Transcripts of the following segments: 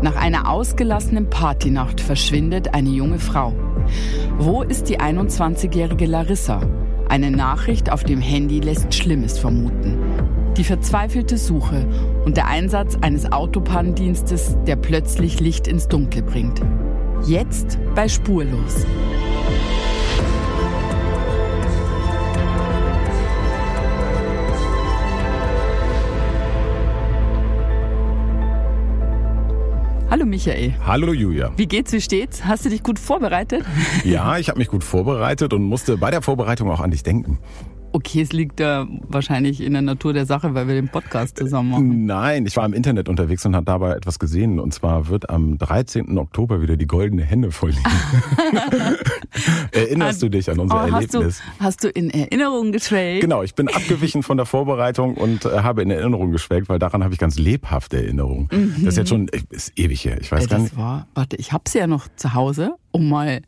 Nach einer ausgelassenen Partynacht verschwindet eine junge Frau. Wo ist die 21-jährige Larissa? Eine Nachricht auf dem Handy lässt Schlimmes vermuten. Die verzweifelte Suche und der Einsatz eines Autopannendienstes, der plötzlich Licht ins Dunkel bringt. Jetzt bei Spurlos. Michael. Hallo Julia. Wie geht's, wie steht's? Hast du dich gut vorbereitet? Ja, ich habe mich gut vorbereitet und musste bei der Vorbereitung auch an dich denken. Okay, es liegt da wahrscheinlich in der Natur der Sache, weil wir den Podcast zusammen machen. Nein, ich war im Internet unterwegs und habe dabei etwas gesehen. Und zwar wird am 13. Oktober wieder die goldene Henne vorliegen. Erinnerst du dich an unser oh, hast Erlebnis? Du, hast du in Erinnerung geschwelgt? Genau, ich bin abgewichen von der Vorbereitung und äh, habe in Erinnerung geschwelgt, weil daran habe ich ganz lebhafte Erinnerungen. Mhm. Das ist jetzt schon ist ewig her. Ich weiß ja, gar nicht. War, warte, ich habe sie ja noch zu Hause, um mal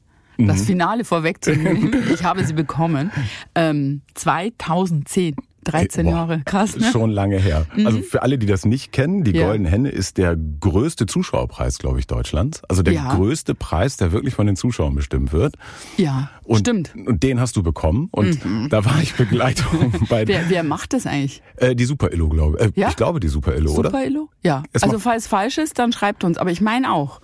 das mhm. Finale vorwegzunehmen. ich habe sie bekommen. Ähm, 2010. 13 Boah, Jahre, krass. Ne? Schon lange her. Mhm. Also für alle, die das nicht kennen, die ja. Goldene Henne ist der größte Zuschauerpreis, glaube ich, Deutschlands. Also der ja. größte Preis, der wirklich von den Zuschauern bestimmt wird. Ja, und, stimmt. Und den hast du bekommen und mhm. da war ich Begleitung bei. Wer, wer macht das eigentlich? Äh, die Super Illo, glaube ich. Äh, ja? Ich glaube die Super Illo, Super oder? Super Illo? Ja. Es also falls es falsch ist, dann schreibt uns. Aber ich meine auch.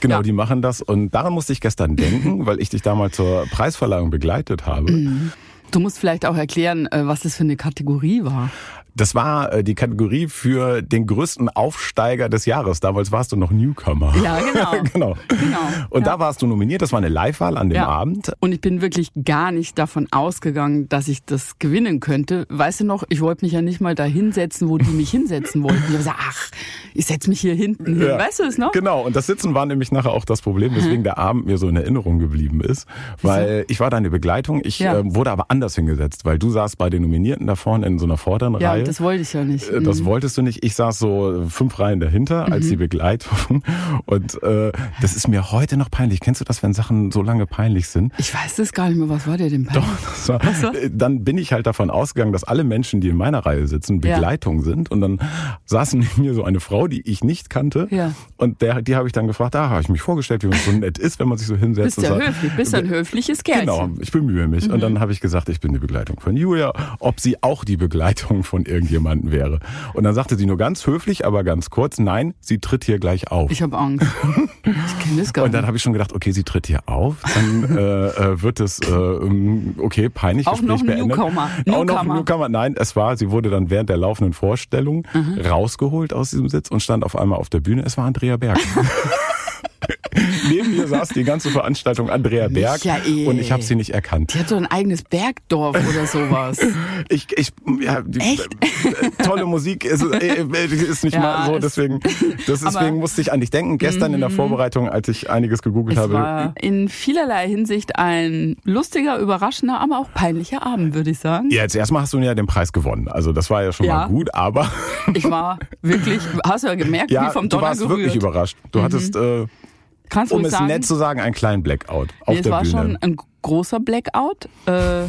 Genau, ja. die machen das und daran musste ich gestern denken, weil ich dich damals zur Preisverleihung begleitet habe. Mhm. Du musst vielleicht auch erklären, äh, was das für eine Kategorie war. Das war äh, die Kategorie für den größten Aufsteiger des Jahres. Damals warst du noch Newcomer. Ja, genau. genau. genau. Und ja. da warst du nominiert. Das war eine Live-Wahl an dem ja. Abend. Und ich bin wirklich gar nicht davon ausgegangen, dass ich das gewinnen könnte. Weißt du noch, ich wollte mich ja nicht mal da hinsetzen, wo die mich hinsetzen wollten. Ich habe gesagt, ach, ich setze mich hier hinten hin. Ja. Weißt du es noch? Genau. Und das Sitzen war nämlich nachher auch das Problem, weswegen der Abend mir so in Erinnerung geblieben ist. Weil ich war deine Begleitung. Ich äh, wurde aber anders hingesetzt, weil du saßt bei den Nominierten da vorne in so einer vorderen Reihe. Ja, das wollte ich ja nicht. Äh, das mhm. wolltest du nicht. Ich saß so fünf Reihen dahinter als mhm. die Begleitung. Und äh, das ist mir heute noch peinlich. Kennst du das, wenn Sachen so lange peinlich sind? Ich weiß es gar nicht mehr. Was war dir denn peinlich? Doch, das war, Was war? Äh, dann bin ich halt davon ausgegangen, dass alle Menschen, die in meiner Reihe sitzen, Begleitung ja. sind. Und dann saß neben mir so eine Frau, die ich nicht kannte. Ja. Und der, die habe ich dann gefragt, da habe ich mich vorgestellt, wie man so nett ist, wenn man sich so hinsetzt. Bist ja höflich, bist ein höfliches Kerl. Genau, ich bemühe mich. Mhm. Und dann habe ich gesagt, ich bin die Begleitung von Julia, ob sie auch die Begleitung von irgendjemandem entstanden wäre. Und dann sagte sie nur ganz höflich, aber ganz kurz, nein, sie tritt hier gleich auf. Ich habe Angst. Ich kenne das gar nicht. Und dann habe ich schon gedacht, okay, sie tritt hier auf, dann äh, äh wird es, äh, okay, peinlich, Auch noch ein beendet. Newcomer. Auch noch ein Newcomer. Nein, es war, sie wurde dann während der laufenden Vorstellung mhm. rausgeholt aus diesem Sitz und stand auf einmal auf der Bühne. Es war Andrea Berg. Neben mir saß die ganze Veranstaltung Andrea Berg Michael. und ich habe sie nicht erkannt. Die hat so ein eigenes Bergdorf oder sowas. ich, ich, ja, die, Echt? Äh, tolle Musik ist, äh, ist nicht ja, mal so, deswegen, deswegen musste ich an dich denken. Gestern in der mhm. Vorbereitung, als ich einiges gegoogelt habe. War in vielerlei Hinsicht ein lustiger, überraschender, aber auch peinlicher Abend, würde ich sagen. Ja, jetzt erstmal hast du ja den Preis gewonnen. Also das war ja schon ja. mal gut, aber. ich war wirklich, hast du ja gemerkt, ja, wie vom Donner du warst gerührt. wirklich überrascht. Du mhm. hattest äh, Kannst um es sagen? nett zu sagen, einen kleinen Blackout auf nee, der Bühne. Es war schon ein großer Blackout. Äh,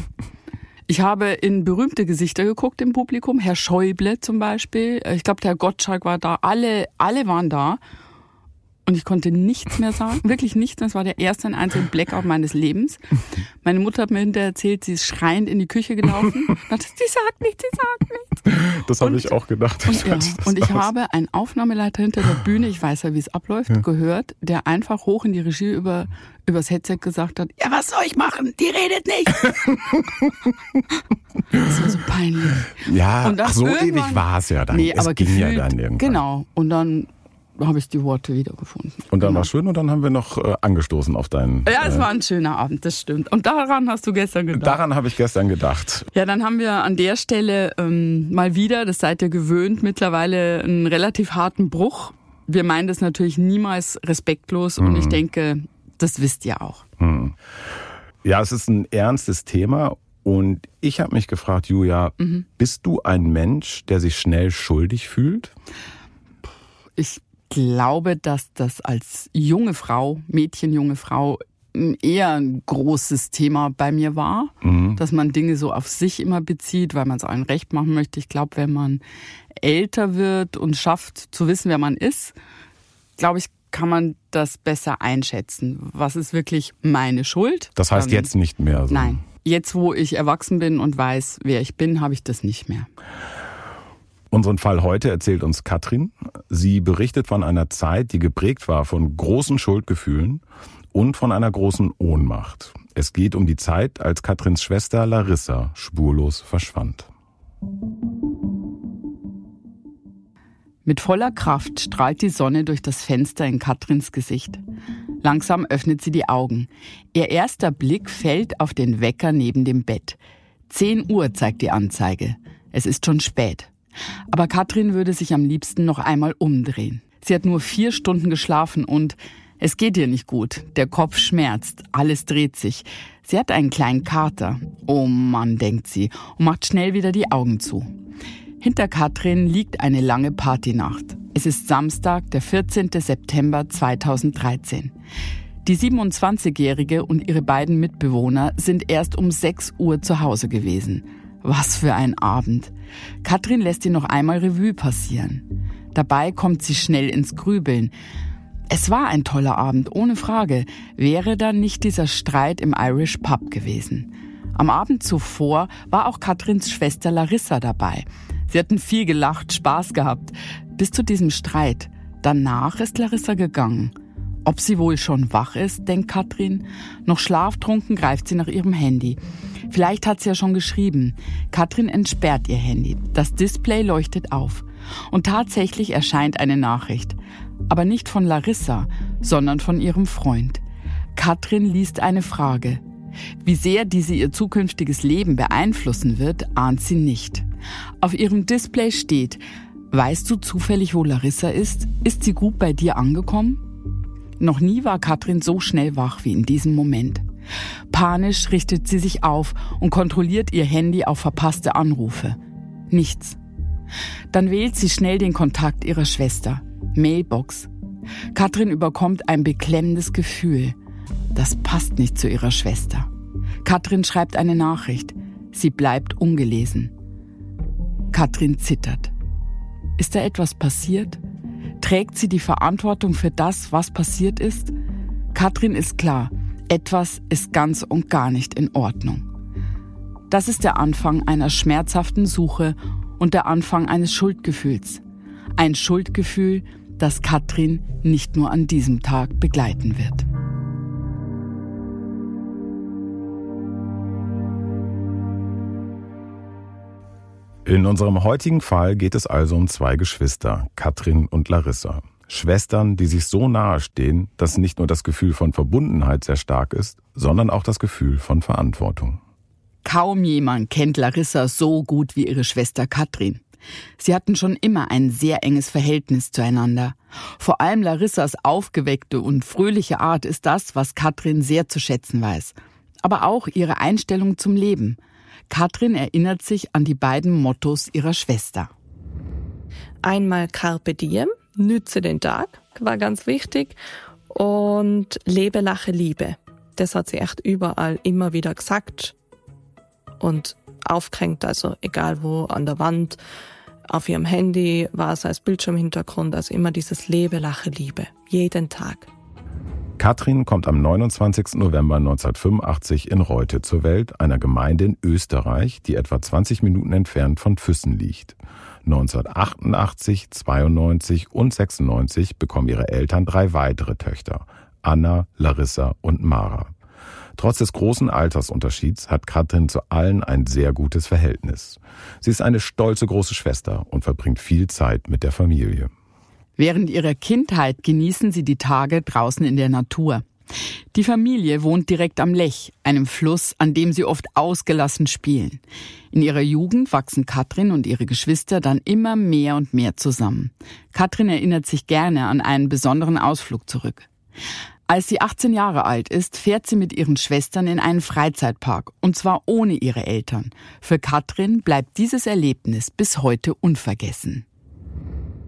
ich habe in berühmte Gesichter geguckt im Publikum. Herr Schäuble zum Beispiel. Ich glaube, der Herr Gottschalk war da. Alle, alle waren da. Und ich konnte nichts mehr sagen, wirklich nichts. Es war der erste und einzige Blackout meines Lebens. Meine Mutter hat mir hinterher erzählt, sie ist schreiend in die Küche gelaufen. Und sie sagt nichts, sie sagt nichts. Das habe ich auch gedacht. Und, ja, und ich habe einen Aufnahmeleiter hinter der Bühne, ich weiß ja, wie es abläuft, ja. gehört, der einfach hoch in die Regie über übers Headset gesagt hat, ja, was soll ich machen? Die redet nicht. das war so peinlich. Ja, ach, so ewig war es ja dann. Nee, es aber ging gefühlt, ja dann irgendwann. Genau. Und dann habe ich die Worte wiedergefunden. Und dann genau. war schön und dann haben wir noch äh, angestoßen auf deinen. Ja, es äh, war ein schöner Abend, das stimmt. Und daran hast du gestern gedacht. Daran habe ich gestern gedacht. Ja, dann haben wir an der Stelle ähm, mal wieder, das seid ihr gewöhnt, mittlerweile einen relativ harten Bruch. Wir meinen das natürlich niemals respektlos mhm. und ich mhm. denke, das wisst ihr auch. Mhm. Ja, es ist ein ernstes Thema und ich habe mich gefragt, Julia, mhm. bist du ein Mensch, der sich schnell schuldig fühlt? Ich glaube, dass das als junge Frau, Mädchen, junge Frau, eher ein großes Thema bei mir war, mhm. dass man Dinge so auf sich immer bezieht, weil man es allen recht machen möchte. Ich glaube, wenn man älter wird und schafft zu wissen, wer man ist, glaube ich, kann man das besser einschätzen. Was ist wirklich meine Schuld? Das heißt ähm, jetzt nicht mehr so. Nein. Jetzt, wo ich erwachsen bin und weiß, wer ich bin, habe ich das nicht mehr. Unseren Fall heute erzählt uns Katrin. Sie berichtet von einer Zeit, die geprägt war von großen Schuldgefühlen und von einer großen Ohnmacht. Es geht um die Zeit, als Katrins Schwester Larissa spurlos verschwand. Mit voller Kraft strahlt die Sonne durch das Fenster in Katrins Gesicht. Langsam öffnet sie die Augen. Ihr erster Blick fällt auf den Wecker neben dem Bett. Zehn Uhr zeigt die Anzeige. Es ist schon spät. Aber Katrin würde sich am liebsten noch einmal umdrehen. Sie hat nur vier Stunden geschlafen und es geht ihr nicht gut. Der Kopf schmerzt, alles dreht sich. Sie hat einen kleinen Kater. Oh Mann, denkt sie und macht schnell wieder die Augen zu. Hinter Katrin liegt eine lange Partynacht. Es ist Samstag, der 14. September 2013. Die 27-Jährige und ihre beiden Mitbewohner sind erst um 6 Uhr zu Hause gewesen. Was für ein Abend. Katrin lässt ihn noch einmal Revue passieren. Dabei kommt sie schnell ins Grübeln. Es war ein toller Abend, ohne Frage. Wäre dann nicht dieser Streit im Irish Pub gewesen. Am Abend zuvor war auch Katrins Schwester Larissa dabei. Sie hatten viel gelacht, Spaß gehabt. Bis zu diesem Streit. Danach ist Larissa gegangen. Ob sie wohl schon wach ist, denkt Katrin. Noch schlaftrunken greift sie nach ihrem Handy. Vielleicht hat sie ja schon geschrieben. Katrin entsperrt ihr Handy. Das Display leuchtet auf. Und tatsächlich erscheint eine Nachricht. Aber nicht von Larissa, sondern von ihrem Freund. Katrin liest eine Frage. Wie sehr diese ihr zukünftiges Leben beeinflussen wird, ahnt sie nicht. Auf ihrem Display steht, weißt du zufällig, wo Larissa ist? Ist sie gut bei dir angekommen? Noch nie war Katrin so schnell wach wie in diesem Moment. Panisch richtet sie sich auf und kontrolliert ihr Handy auf verpasste Anrufe. Nichts. Dann wählt sie schnell den Kontakt ihrer Schwester. Mailbox. Katrin überkommt ein beklemmendes Gefühl. Das passt nicht zu ihrer Schwester. Katrin schreibt eine Nachricht. Sie bleibt ungelesen. Katrin zittert. Ist da etwas passiert? Trägt sie die Verantwortung für das, was passiert ist? Katrin ist klar, etwas ist ganz und gar nicht in Ordnung. Das ist der Anfang einer schmerzhaften Suche und der Anfang eines Schuldgefühls. Ein Schuldgefühl, das Katrin nicht nur an diesem Tag begleiten wird. In unserem heutigen Fall geht es also um zwei Geschwister, Katrin und Larissa. Schwestern, die sich so nahe stehen, dass nicht nur das Gefühl von Verbundenheit sehr stark ist, sondern auch das Gefühl von Verantwortung. Kaum jemand kennt Larissa so gut wie ihre Schwester Katrin. Sie hatten schon immer ein sehr enges Verhältnis zueinander. Vor allem Larissas aufgeweckte und fröhliche Art ist das, was Katrin sehr zu schätzen weiß. Aber auch ihre Einstellung zum Leben – Katrin erinnert sich an die beiden Mottos ihrer Schwester. Einmal Carpe Diem, nütze den Tag, war ganz wichtig. Und Lebe, lache, liebe. Das hat sie echt überall immer wieder gesagt. Und aufgehängt, also egal wo, an der Wand, auf ihrem Handy, war es als Bildschirmhintergrund, also immer dieses Lebe, lache, liebe. Jeden Tag. Katrin kommt am 29. November 1985 in Reute zur Welt, einer Gemeinde in Österreich, die etwa 20 Minuten entfernt von Füssen liegt. 1988, 92 und 96 bekommen ihre Eltern drei weitere Töchter, Anna, Larissa und Mara. Trotz des großen Altersunterschieds hat Katrin zu allen ein sehr gutes Verhältnis. Sie ist eine stolze große Schwester und verbringt viel Zeit mit der Familie. Während ihrer Kindheit genießen sie die Tage draußen in der Natur. Die Familie wohnt direkt am Lech, einem Fluss, an dem sie oft ausgelassen spielen. In ihrer Jugend wachsen Katrin und ihre Geschwister dann immer mehr und mehr zusammen. Katrin erinnert sich gerne an einen besonderen Ausflug zurück. Als sie 18 Jahre alt ist, fährt sie mit ihren Schwestern in einen Freizeitpark, und zwar ohne ihre Eltern. Für Katrin bleibt dieses Erlebnis bis heute unvergessen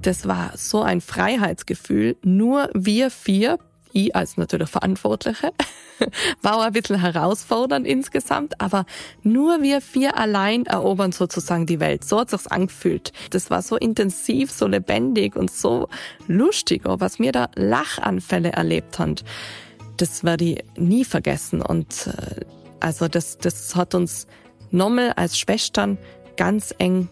das war so ein Freiheitsgefühl. Nur wir vier, ich als natürlich Verantwortliche, war auch ein bisschen herausfordernd insgesamt, aber nur wir vier allein erobern sozusagen die Welt. So hat sich's angefühlt. Das war so intensiv, so lebendig und so lustig, was mir da Lachanfälle erlebt haben. Das werde ich nie vergessen und äh, also das, das hat uns nochmal als Schwestern ganz eng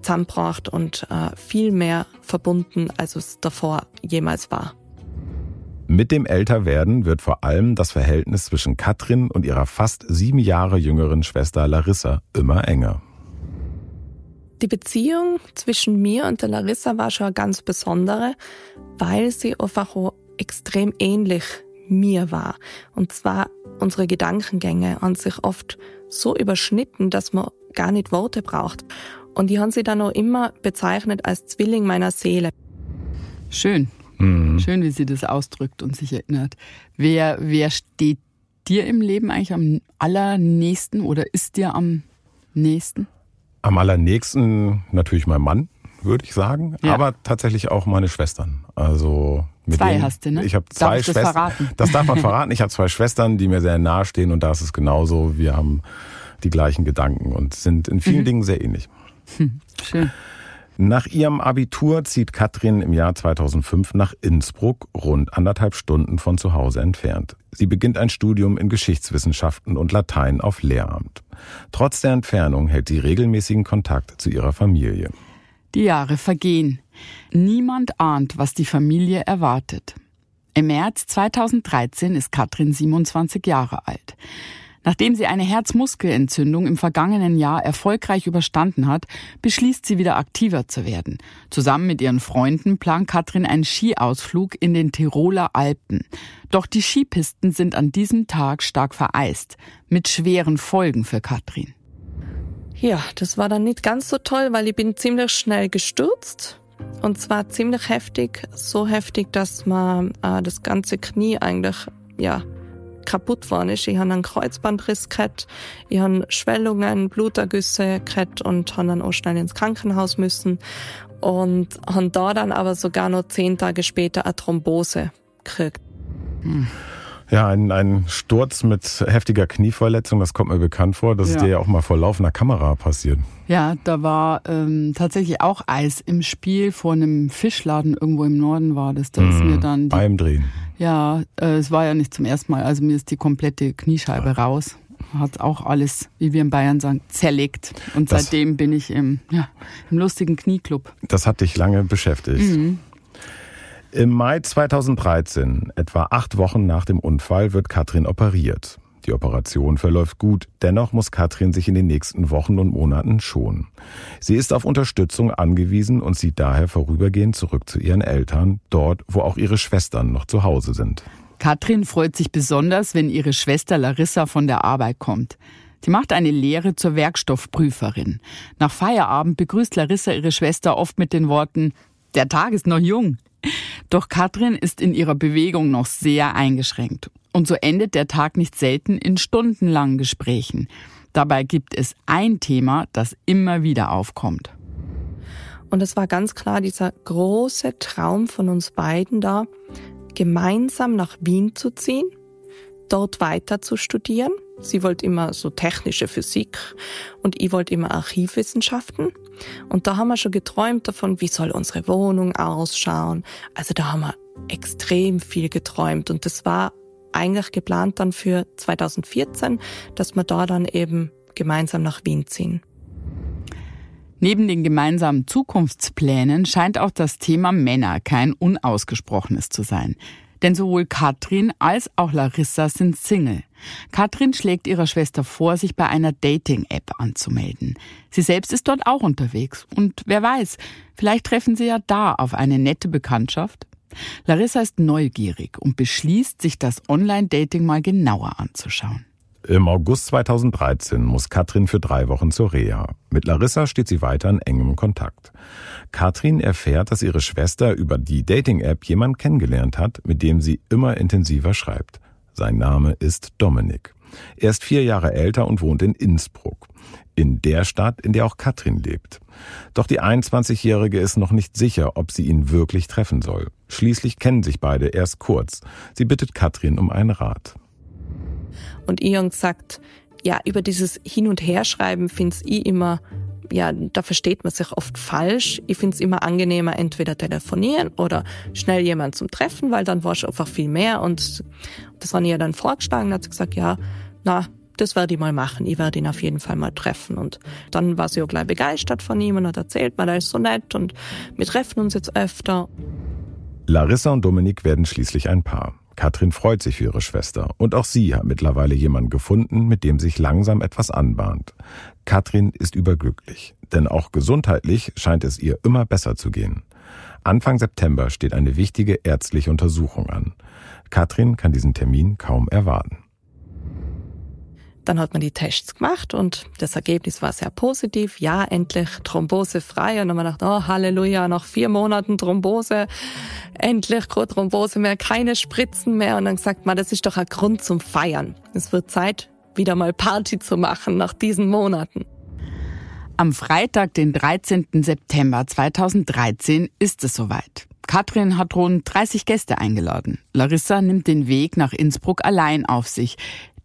zusammengebracht und äh, viel mehr verbunden, als es davor jemals war. Mit dem Älterwerden wird vor allem das Verhältnis zwischen Katrin und ihrer fast sieben Jahre jüngeren Schwester Larissa immer enger. Die Beziehung zwischen mir und der Larissa war schon eine ganz besondere, weil sie einfach extrem ähnlich mir war. Und zwar unsere Gedankengänge haben sich oft so überschnitten, dass man gar nicht Worte braucht. Und die haben sie dann auch immer bezeichnet als Zwilling meiner Seele. Schön. Mhm. Schön, wie sie das ausdrückt und sich erinnert. Wer, wer steht dir im Leben eigentlich am allernächsten oder ist dir am nächsten? Am allernächsten natürlich mein Mann, würde ich sagen, ja. aber tatsächlich auch meine Schwestern. Also mit zwei denen, hast du, ne? Ich habe zwei darf Schwestern. Das, verraten? das darf man verraten. Ich habe zwei Schwestern, die mir sehr nahe stehen und da ist es genauso. Wir haben die gleichen Gedanken und sind in vielen mhm. Dingen sehr ähnlich. Hm, schön. Nach ihrem Abitur zieht Katrin im Jahr 2005 nach Innsbruck, rund anderthalb Stunden von zu Hause entfernt. Sie beginnt ein Studium in Geschichtswissenschaften und Latein auf Lehramt. Trotz der Entfernung hält sie regelmäßigen Kontakt zu ihrer Familie. Die Jahre vergehen. Niemand ahnt, was die Familie erwartet. Im März 2013 ist Katrin 27 Jahre alt. Nachdem sie eine Herzmuskelentzündung im vergangenen Jahr erfolgreich überstanden hat, beschließt sie wieder aktiver zu werden. Zusammen mit ihren Freunden plant Katrin einen Skiausflug in den Tiroler Alpen. Doch die Skipisten sind an diesem Tag stark vereist, mit schweren Folgen für Katrin. Ja, das war dann nicht ganz so toll, weil ich bin ziemlich schnell gestürzt. Und zwar ziemlich heftig, so heftig, dass man äh, das ganze Knie eigentlich ja kaputt worden ist. Ich habe einen Kreuzbandriss gehabt, ich habe Schwellungen, Blutergüsse gehabt und habe dann auch schnell ins Krankenhaus müssen und habe da dann aber sogar noch zehn Tage später eine Thrombose gekriegt. Hm. Ja, ein, ein Sturz mit heftiger Knieverletzung, das kommt mir bekannt vor. Das ja. ist dir ja auch mal vor laufender Kamera passiert. Ja, da war ähm, tatsächlich auch Eis im Spiel vor einem Fischladen irgendwo im Norden war das. Da ist mhm. mir dann die, beim Drehen. Ja, äh, es war ja nicht zum ersten Mal. Also mir ist die komplette Kniescheibe ja. raus. Hat auch alles, wie wir in Bayern sagen, zerlegt. Und das, seitdem bin ich im, ja, im lustigen Knieclub. Das hat dich lange beschäftigt. Mhm. Im Mai 2013, etwa acht Wochen nach dem Unfall, wird Katrin operiert. Die Operation verläuft gut, dennoch muss Katrin sich in den nächsten Wochen und Monaten schonen. Sie ist auf Unterstützung angewiesen und zieht daher vorübergehend zurück zu ihren Eltern, dort, wo auch ihre Schwestern noch zu Hause sind. Katrin freut sich besonders, wenn ihre Schwester Larissa von der Arbeit kommt. Sie macht eine Lehre zur Werkstoffprüferin. Nach Feierabend begrüßt Larissa ihre Schwester oft mit den Worten, der Tag ist noch jung. Doch Katrin ist in ihrer Bewegung noch sehr eingeschränkt. Und so endet der Tag nicht selten in stundenlangen Gesprächen. Dabei gibt es ein Thema, das immer wieder aufkommt. Und es war ganz klar dieser große Traum von uns beiden da, gemeinsam nach Wien zu ziehen, dort weiter zu studieren. Sie wollte immer so technische Physik und ich wollte immer Archivwissenschaften. Und da haben wir schon geträumt davon, wie soll unsere Wohnung ausschauen. Also da haben wir extrem viel geträumt und das war eigentlich geplant dann für 2014, dass wir da dann eben gemeinsam nach Wien ziehen. Neben den gemeinsamen Zukunftsplänen scheint auch das Thema Männer kein unausgesprochenes zu sein. Denn sowohl Katrin als auch Larissa sind Single. Katrin schlägt ihrer Schwester vor, sich bei einer Dating-App anzumelden. Sie selbst ist dort auch unterwegs. Und wer weiß, vielleicht treffen sie ja da auf eine nette Bekanntschaft. Larissa ist neugierig und beschließt, sich das Online-Dating mal genauer anzuschauen. Im August 2013 muss Katrin für drei Wochen zur Reha. Mit Larissa steht sie weiter in engem Kontakt. Katrin erfährt, dass ihre Schwester über die Dating-App jemanden kennengelernt hat, mit dem sie immer intensiver schreibt. Sein Name ist Dominik. Er ist vier Jahre älter und wohnt in Innsbruck. In der Stadt, in der auch Katrin lebt. Doch die 21-Jährige ist noch nicht sicher, ob sie ihn wirklich treffen soll. Schließlich kennen sich beide erst kurz. Sie bittet Katrin um einen Rat. Und Ion sagt, ja, über dieses Hin- und Herschreiben finde ich immer, ja, da versteht man sich oft falsch. Ich finde es immer angenehmer, entweder telefonieren oder schnell jemanden zum Treffen, weil dann war ich einfach viel mehr. Und das ich ja dann vorgeschlagen, da hat sie gesagt, ja, na, das werde ich mal machen. Ich werde ihn auf jeden Fall mal treffen. Und dann war sie auch gleich begeistert von ihm und hat erzählt, weil er ist so nett und wir treffen uns jetzt öfter. Larissa und Dominik werden schließlich ein Paar. Katrin freut sich für ihre Schwester und auch sie hat mittlerweile jemanden gefunden, mit dem sich langsam etwas anbahnt. Katrin ist überglücklich, denn auch gesundheitlich scheint es ihr immer besser zu gehen. Anfang September steht eine wichtige ärztliche Untersuchung an. Katrin kann diesen Termin kaum erwarten. Dann hat man die Tests gemacht und das Ergebnis war sehr positiv. Ja, endlich Thrombose frei. Und dann haben wir gedacht, oh Halleluja, nach vier Monaten Thrombose, endlich keine Thrombose mehr, keine Spritzen mehr. Und dann sagt man, das ist doch ein Grund zum Feiern. Es wird Zeit, wieder mal Party zu machen nach diesen Monaten. Am Freitag, den 13. September 2013, ist es soweit. Katrin hat rund 30 Gäste eingeladen. Larissa nimmt den Weg nach Innsbruck allein auf sich.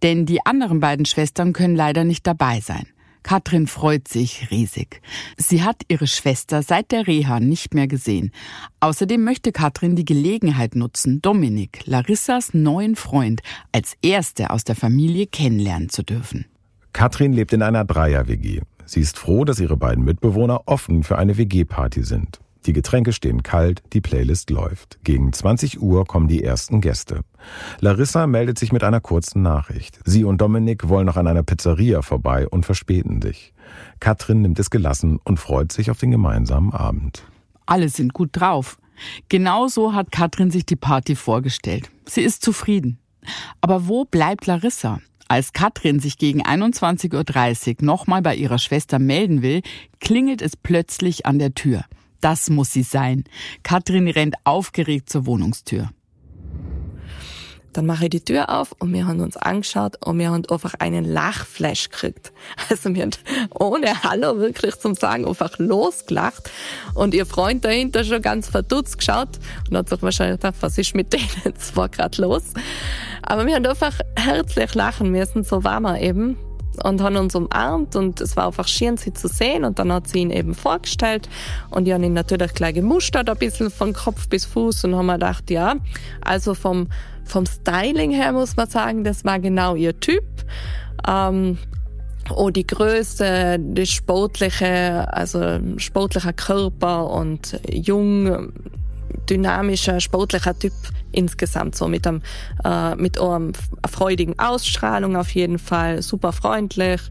Denn die anderen beiden Schwestern können leider nicht dabei sein. Katrin freut sich riesig. Sie hat ihre Schwester seit der Reha nicht mehr gesehen. Außerdem möchte Katrin die Gelegenheit nutzen, Dominik, Larissas neuen Freund, als erste aus der Familie kennenlernen zu dürfen. Katrin lebt in einer Dreier-WG. Sie ist froh, dass ihre beiden Mitbewohner offen für eine WG-Party sind. Die Getränke stehen kalt, die Playlist läuft. Gegen 20 Uhr kommen die ersten Gäste. Larissa meldet sich mit einer kurzen Nachricht. Sie und Dominik wollen noch an einer Pizzeria vorbei und verspäten sich. Katrin nimmt es gelassen und freut sich auf den gemeinsamen Abend. Alle sind gut drauf. Genauso hat Katrin sich die Party vorgestellt. Sie ist zufrieden. Aber wo bleibt Larissa? Als Katrin sich gegen 21.30 Uhr nochmal bei ihrer Schwester melden will, klingelt es plötzlich an der Tür. Das muss sie sein. Katrin rennt aufgeregt zur Wohnungstür. Dann mache ich die Tür auf und wir haben uns angeschaut und wir haben einfach einen Lachflash gekriegt. Also wir haben ohne Hallo wirklich zum Sagen einfach losgelacht und ihr Freund dahinter schon ganz verdutzt geschaut und hat sich wahrscheinlich gedacht, was ist mit denen zwei gerade los? Aber wir haben einfach herzlich lachen müssen, so war man eben und haben uns umarmt und es war einfach schön, sie zu sehen und dann hat sie ihn eben vorgestellt und ich habe ihn natürlich gleich gemustert, ein bisschen von Kopf bis Fuß und haben mir gedacht, ja, also vom, vom Styling her muss man sagen, das war genau ihr Typ. Ähm, Oh, die Größe, das sportliche, also sportlicher Körper und jung, dynamischer, sportlicher Typ insgesamt so mit einem äh, mit einer freudigen Ausstrahlung auf jeden Fall, super freundlich.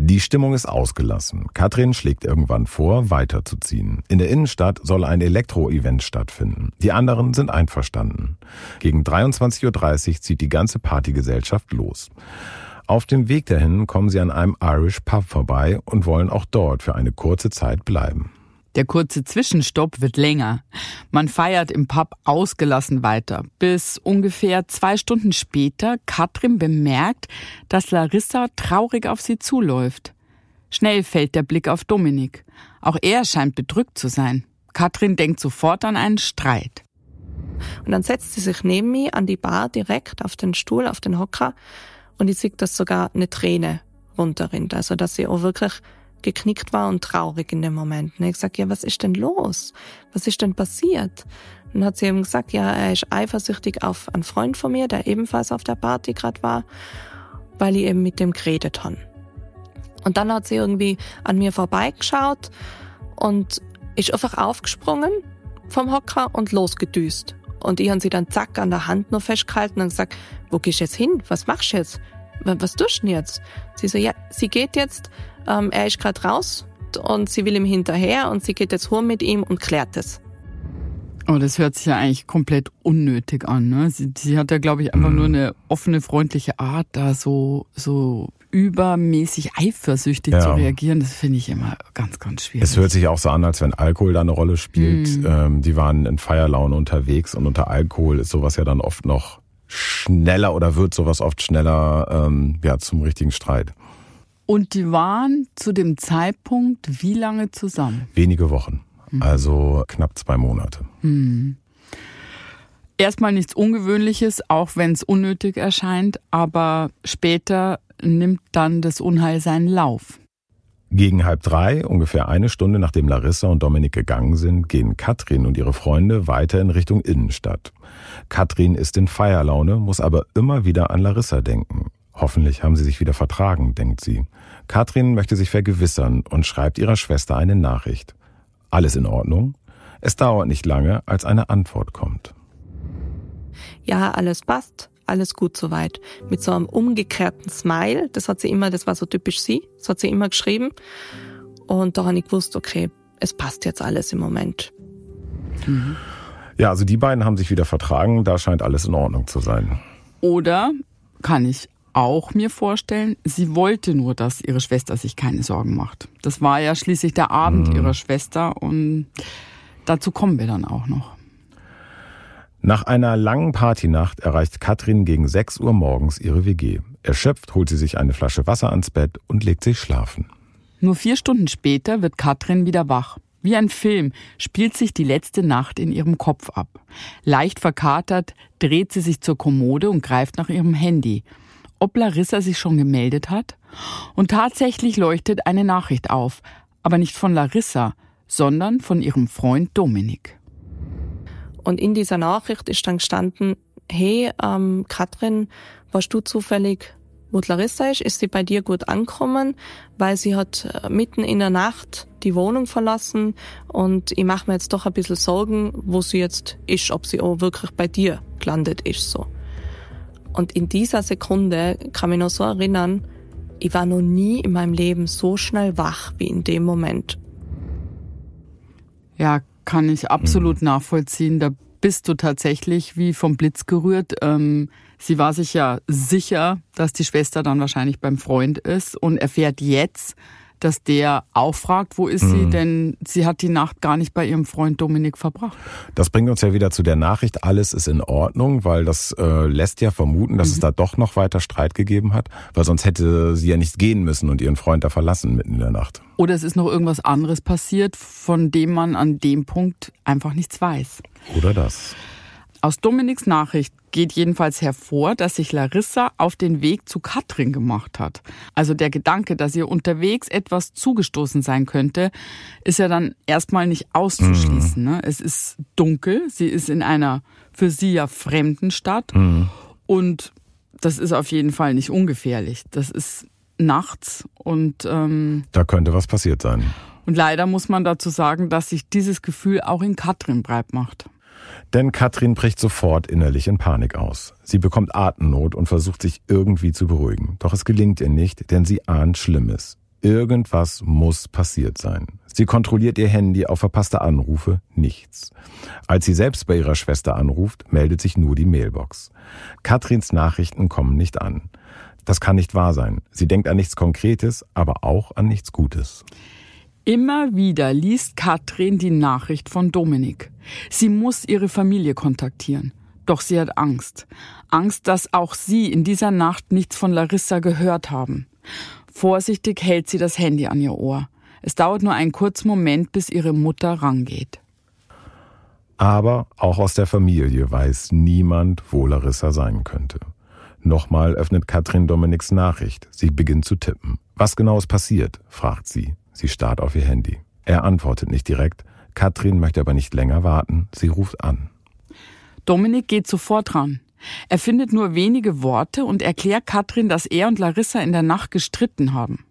Die Stimmung ist ausgelassen. Katrin schlägt irgendwann vor, weiterzuziehen. In der Innenstadt soll ein Elektro-Event stattfinden. Die anderen sind einverstanden. Gegen 23.30 Uhr zieht die ganze Partygesellschaft los. Auf dem Weg dahin kommen sie an einem Irish Pub vorbei und wollen auch dort für eine kurze Zeit bleiben. Der kurze Zwischenstopp wird länger. Man feiert im Pub ausgelassen weiter, bis ungefähr zwei Stunden später Katrin bemerkt, dass Larissa traurig auf sie zuläuft. Schnell fällt der Blick auf Dominik. Auch er scheint bedrückt zu sein. Katrin denkt sofort an einen Streit. Und dann setzt sie sich neben mir an die Bar direkt auf den Stuhl, auf den Hocker und ich sehe, dass sogar eine Träne runterrinnt. Also, dass sie auch wirklich geknickt war und traurig in dem Moment. Und ich gesagt, ja, was ist denn los? Was ist denn passiert? Und hat sie eben gesagt, ja, er ist eifersüchtig auf einen Freund von mir, der ebenfalls auf der Party gerade war, weil ich eben mit dem geredet habe. Und dann hat sie irgendwie an mir vorbeigeschaut und ist einfach aufgesprungen vom Hocker und losgedüst. Und ich habe sie dann zack an der Hand noch festgehalten und gesagt, wo gehst du jetzt hin? Was machst du jetzt? Was tust du denn jetzt? Sie so, ja, sie geht jetzt ähm, er ist gerade raus und sie will ihm hinterher und sie geht jetzt hoch mit ihm und klärt es. Oh, das hört sich ja eigentlich komplett unnötig an. Ne? Sie, sie hat ja, glaube ich, einfach nur eine offene, freundliche Art, da so, so übermäßig eifersüchtig ja. zu reagieren. Das finde ich immer ganz, ganz schwierig. Es hört sich auch so an, als wenn Alkohol da eine Rolle spielt. Mhm. Ähm, die waren in Feierlaune unterwegs und unter Alkohol ist sowas ja dann oft noch schneller oder wird sowas oft schneller ähm, ja, zum richtigen Streit. Und die waren zu dem Zeitpunkt wie lange zusammen? Wenige Wochen, mhm. also knapp zwei Monate. Mhm. Erstmal nichts Ungewöhnliches, auch wenn es unnötig erscheint, aber später nimmt dann das Unheil seinen Lauf. Gegen halb drei, ungefähr eine Stunde nachdem Larissa und Dominik gegangen sind, gehen Katrin und ihre Freunde weiter in Richtung Innenstadt. Katrin ist in Feierlaune, muss aber immer wieder an Larissa denken. Hoffentlich haben sie sich wieder vertragen, denkt sie. Katrin möchte sich vergewissern und schreibt ihrer Schwester eine Nachricht. Alles in Ordnung? Es dauert nicht lange, als eine Antwort kommt. Ja, alles passt alles gut soweit. Mit so einem umgekehrten Smile, das hat sie immer, das war so typisch sie, das hat sie immer geschrieben. Und da habe ich gewusst, okay, es passt jetzt alles im Moment. Mhm. Ja, also die beiden haben sich wieder vertragen, da scheint alles in Ordnung zu sein. Oder kann ich auch mir vorstellen, sie wollte nur, dass ihre Schwester sich keine Sorgen macht. Das war ja schließlich der Abend mhm. ihrer Schwester und dazu kommen wir dann auch noch. Nach einer langen Partynacht erreicht Katrin gegen 6 Uhr morgens ihre WG. Erschöpft holt sie sich eine Flasche Wasser ans Bett und legt sich schlafen. Nur vier Stunden später wird Katrin wieder wach. Wie ein Film spielt sich die letzte Nacht in ihrem Kopf ab. Leicht verkatert dreht sie sich zur Kommode und greift nach ihrem Handy. Ob Larissa sich schon gemeldet hat? Und tatsächlich leuchtet eine Nachricht auf, aber nicht von Larissa, sondern von ihrem Freund Dominik. Und in dieser Nachricht ist dann gestanden, hey, ähm, Katrin, warst du zufällig, wo Larissa ist? Ist sie bei dir gut angekommen? Weil sie hat äh, mitten in der Nacht die Wohnung verlassen und ich mache mir jetzt doch ein bisschen Sorgen, wo sie jetzt ist, ob sie auch wirklich bei dir gelandet ist, so. Und in dieser Sekunde kann mich noch so erinnern, ich war noch nie in meinem Leben so schnell wach wie in dem Moment. Ja, kann ich absolut mhm. nachvollziehen. Da bist du tatsächlich wie vom Blitz gerührt. Ähm, sie war sich ja sicher, dass die Schwester dann wahrscheinlich beim Freund ist und erfährt jetzt, dass der auch fragt, wo ist mhm. sie, denn sie hat die Nacht gar nicht bei ihrem Freund Dominik verbracht. Das bringt uns ja wieder zu der Nachricht, alles ist in Ordnung, weil das äh, lässt ja vermuten, dass mhm. es da doch noch weiter Streit gegeben hat, weil sonst hätte sie ja nicht gehen müssen und ihren Freund da verlassen mitten in der Nacht. Oder es ist noch irgendwas anderes passiert, von dem man an dem Punkt einfach nichts weiß. Oder das. Aus Dominiks Nachricht geht jedenfalls hervor, dass sich Larissa auf den Weg zu Katrin gemacht hat. Also der Gedanke, dass ihr unterwegs etwas zugestoßen sein könnte, ist ja dann erstmal nicht auszuschließen. Mhm. Ne? Es ist dunkel, sie ist in einer für sie ja fremden Stadt mhm. und das ist auf jeden Fall nicht ungefährlich. Das ist nachts und ähm, da könnte was passiert sein. Und leider muss man dazu sagen, dass sich dieses Gefühl auch in Katrin breit macht. Denn Katrin bricht sofort innerlich in Panik aus. Sie bekommt Atemnot und versucht sich irgendwie zu beruhigen. Doch es gelingt ihr nicht, denn sie ahnt Schlimmes. Irgendwas muss passiert sein. Sie kontrolliert ihr Handy auf verpasste Anrufe, nichts. Als sie selbst bei ihrer Schwester anruft, meldet sich nur die Mailbox. Katrins Nachrichten kommen nicht an. Das kann nicht wahr sein. Sie denkt an nichts Konkretes, aber auch an nichts Gutes. Immer wieder liest Katrin die Nachricht von Dominik. Sie muss ihre Familie kontaktieren. Doch sie hat Angst. Angst, dass auch sie in dieser Nacht nichts von Larissa gehört haben. Vorsichtig hält sie das Handy an ihr Ohr. Es dauert nur einen kurzen Moment, bis ihre Mutter rangeht. Aber auch aus der Familie weiß niemand, wo Larissa sein könnte. Nochmal öffnet Katrin Dominiks Nachricht. Sie beginnt zu tippen. Was genau ist passiert? fragt sie. Sie starrt auf ihr Handy. Er antwortet nicht direkt. Katrin möchte aber nicht länger warten. Sie ruft an. Dominik geht sofort ran. Er findet nur wenige Worte und erklärt Katrin, dass er und Larissa in der Nacht gestritten haben.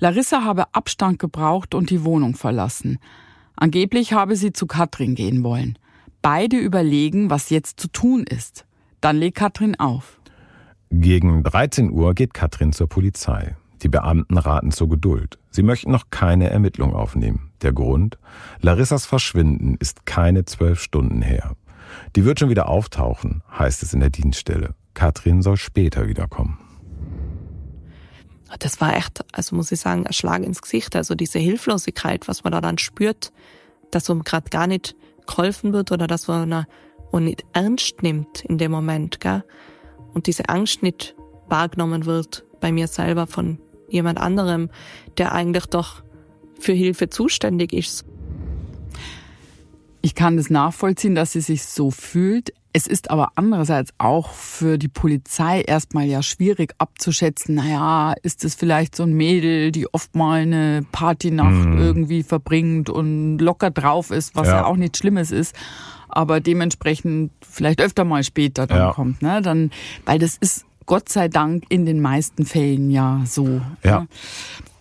Larissa habe Abstand gebraucht und die Wohnung verlassen. Angeblich habe sie zu Katrin gehen wollen. Beide überlegen, was jetzt zu tun ist. Dann legt Katrin auf. Gegen 13 Uhr geht Katrin zur Polizei. Die Beamten raten zur Geduld. Sie möchten noch keine Ermittlung aufnehmen. Der Grund? Larissas Verschwinden ist keine zwölf Stunden her. Die wird schon wieder auftauchen, heißt es in der Dienststelle. Katrin soll später wiederkommen. Das war echt, also muss ich sagen, ein Schlag ins Gesicht. Also diese Hilflosigkeit, was man da dann spürt, dass einem gerade gar nicht geholfen wird oder dass man und nicht ernst nimmt in dem Moment, gell? Und diese Angst nicht wahrgenommen wird bei mir selber von jemand anderem, der eigentlich doch für Hilfe zuständig ist. Ich kann das nachvollziehen, dass sie sich so fühlt. Es ist aber andererseits auch für die Polizei erstmal ja schwierig abzuschätzen, naja, ist es vielleicht so ein Mädel, die oft mal eine Partynacht mhm. irgendwie verbringt und locker drauf ist, was ja. ja auch nichts Schlimmes ist aber dementsprechend vielleicht öfter mal später dann ja. kommt, ne? Dann, weil das ist Gott sei Dank in den meisten Fällen ja so. Ja. Ne?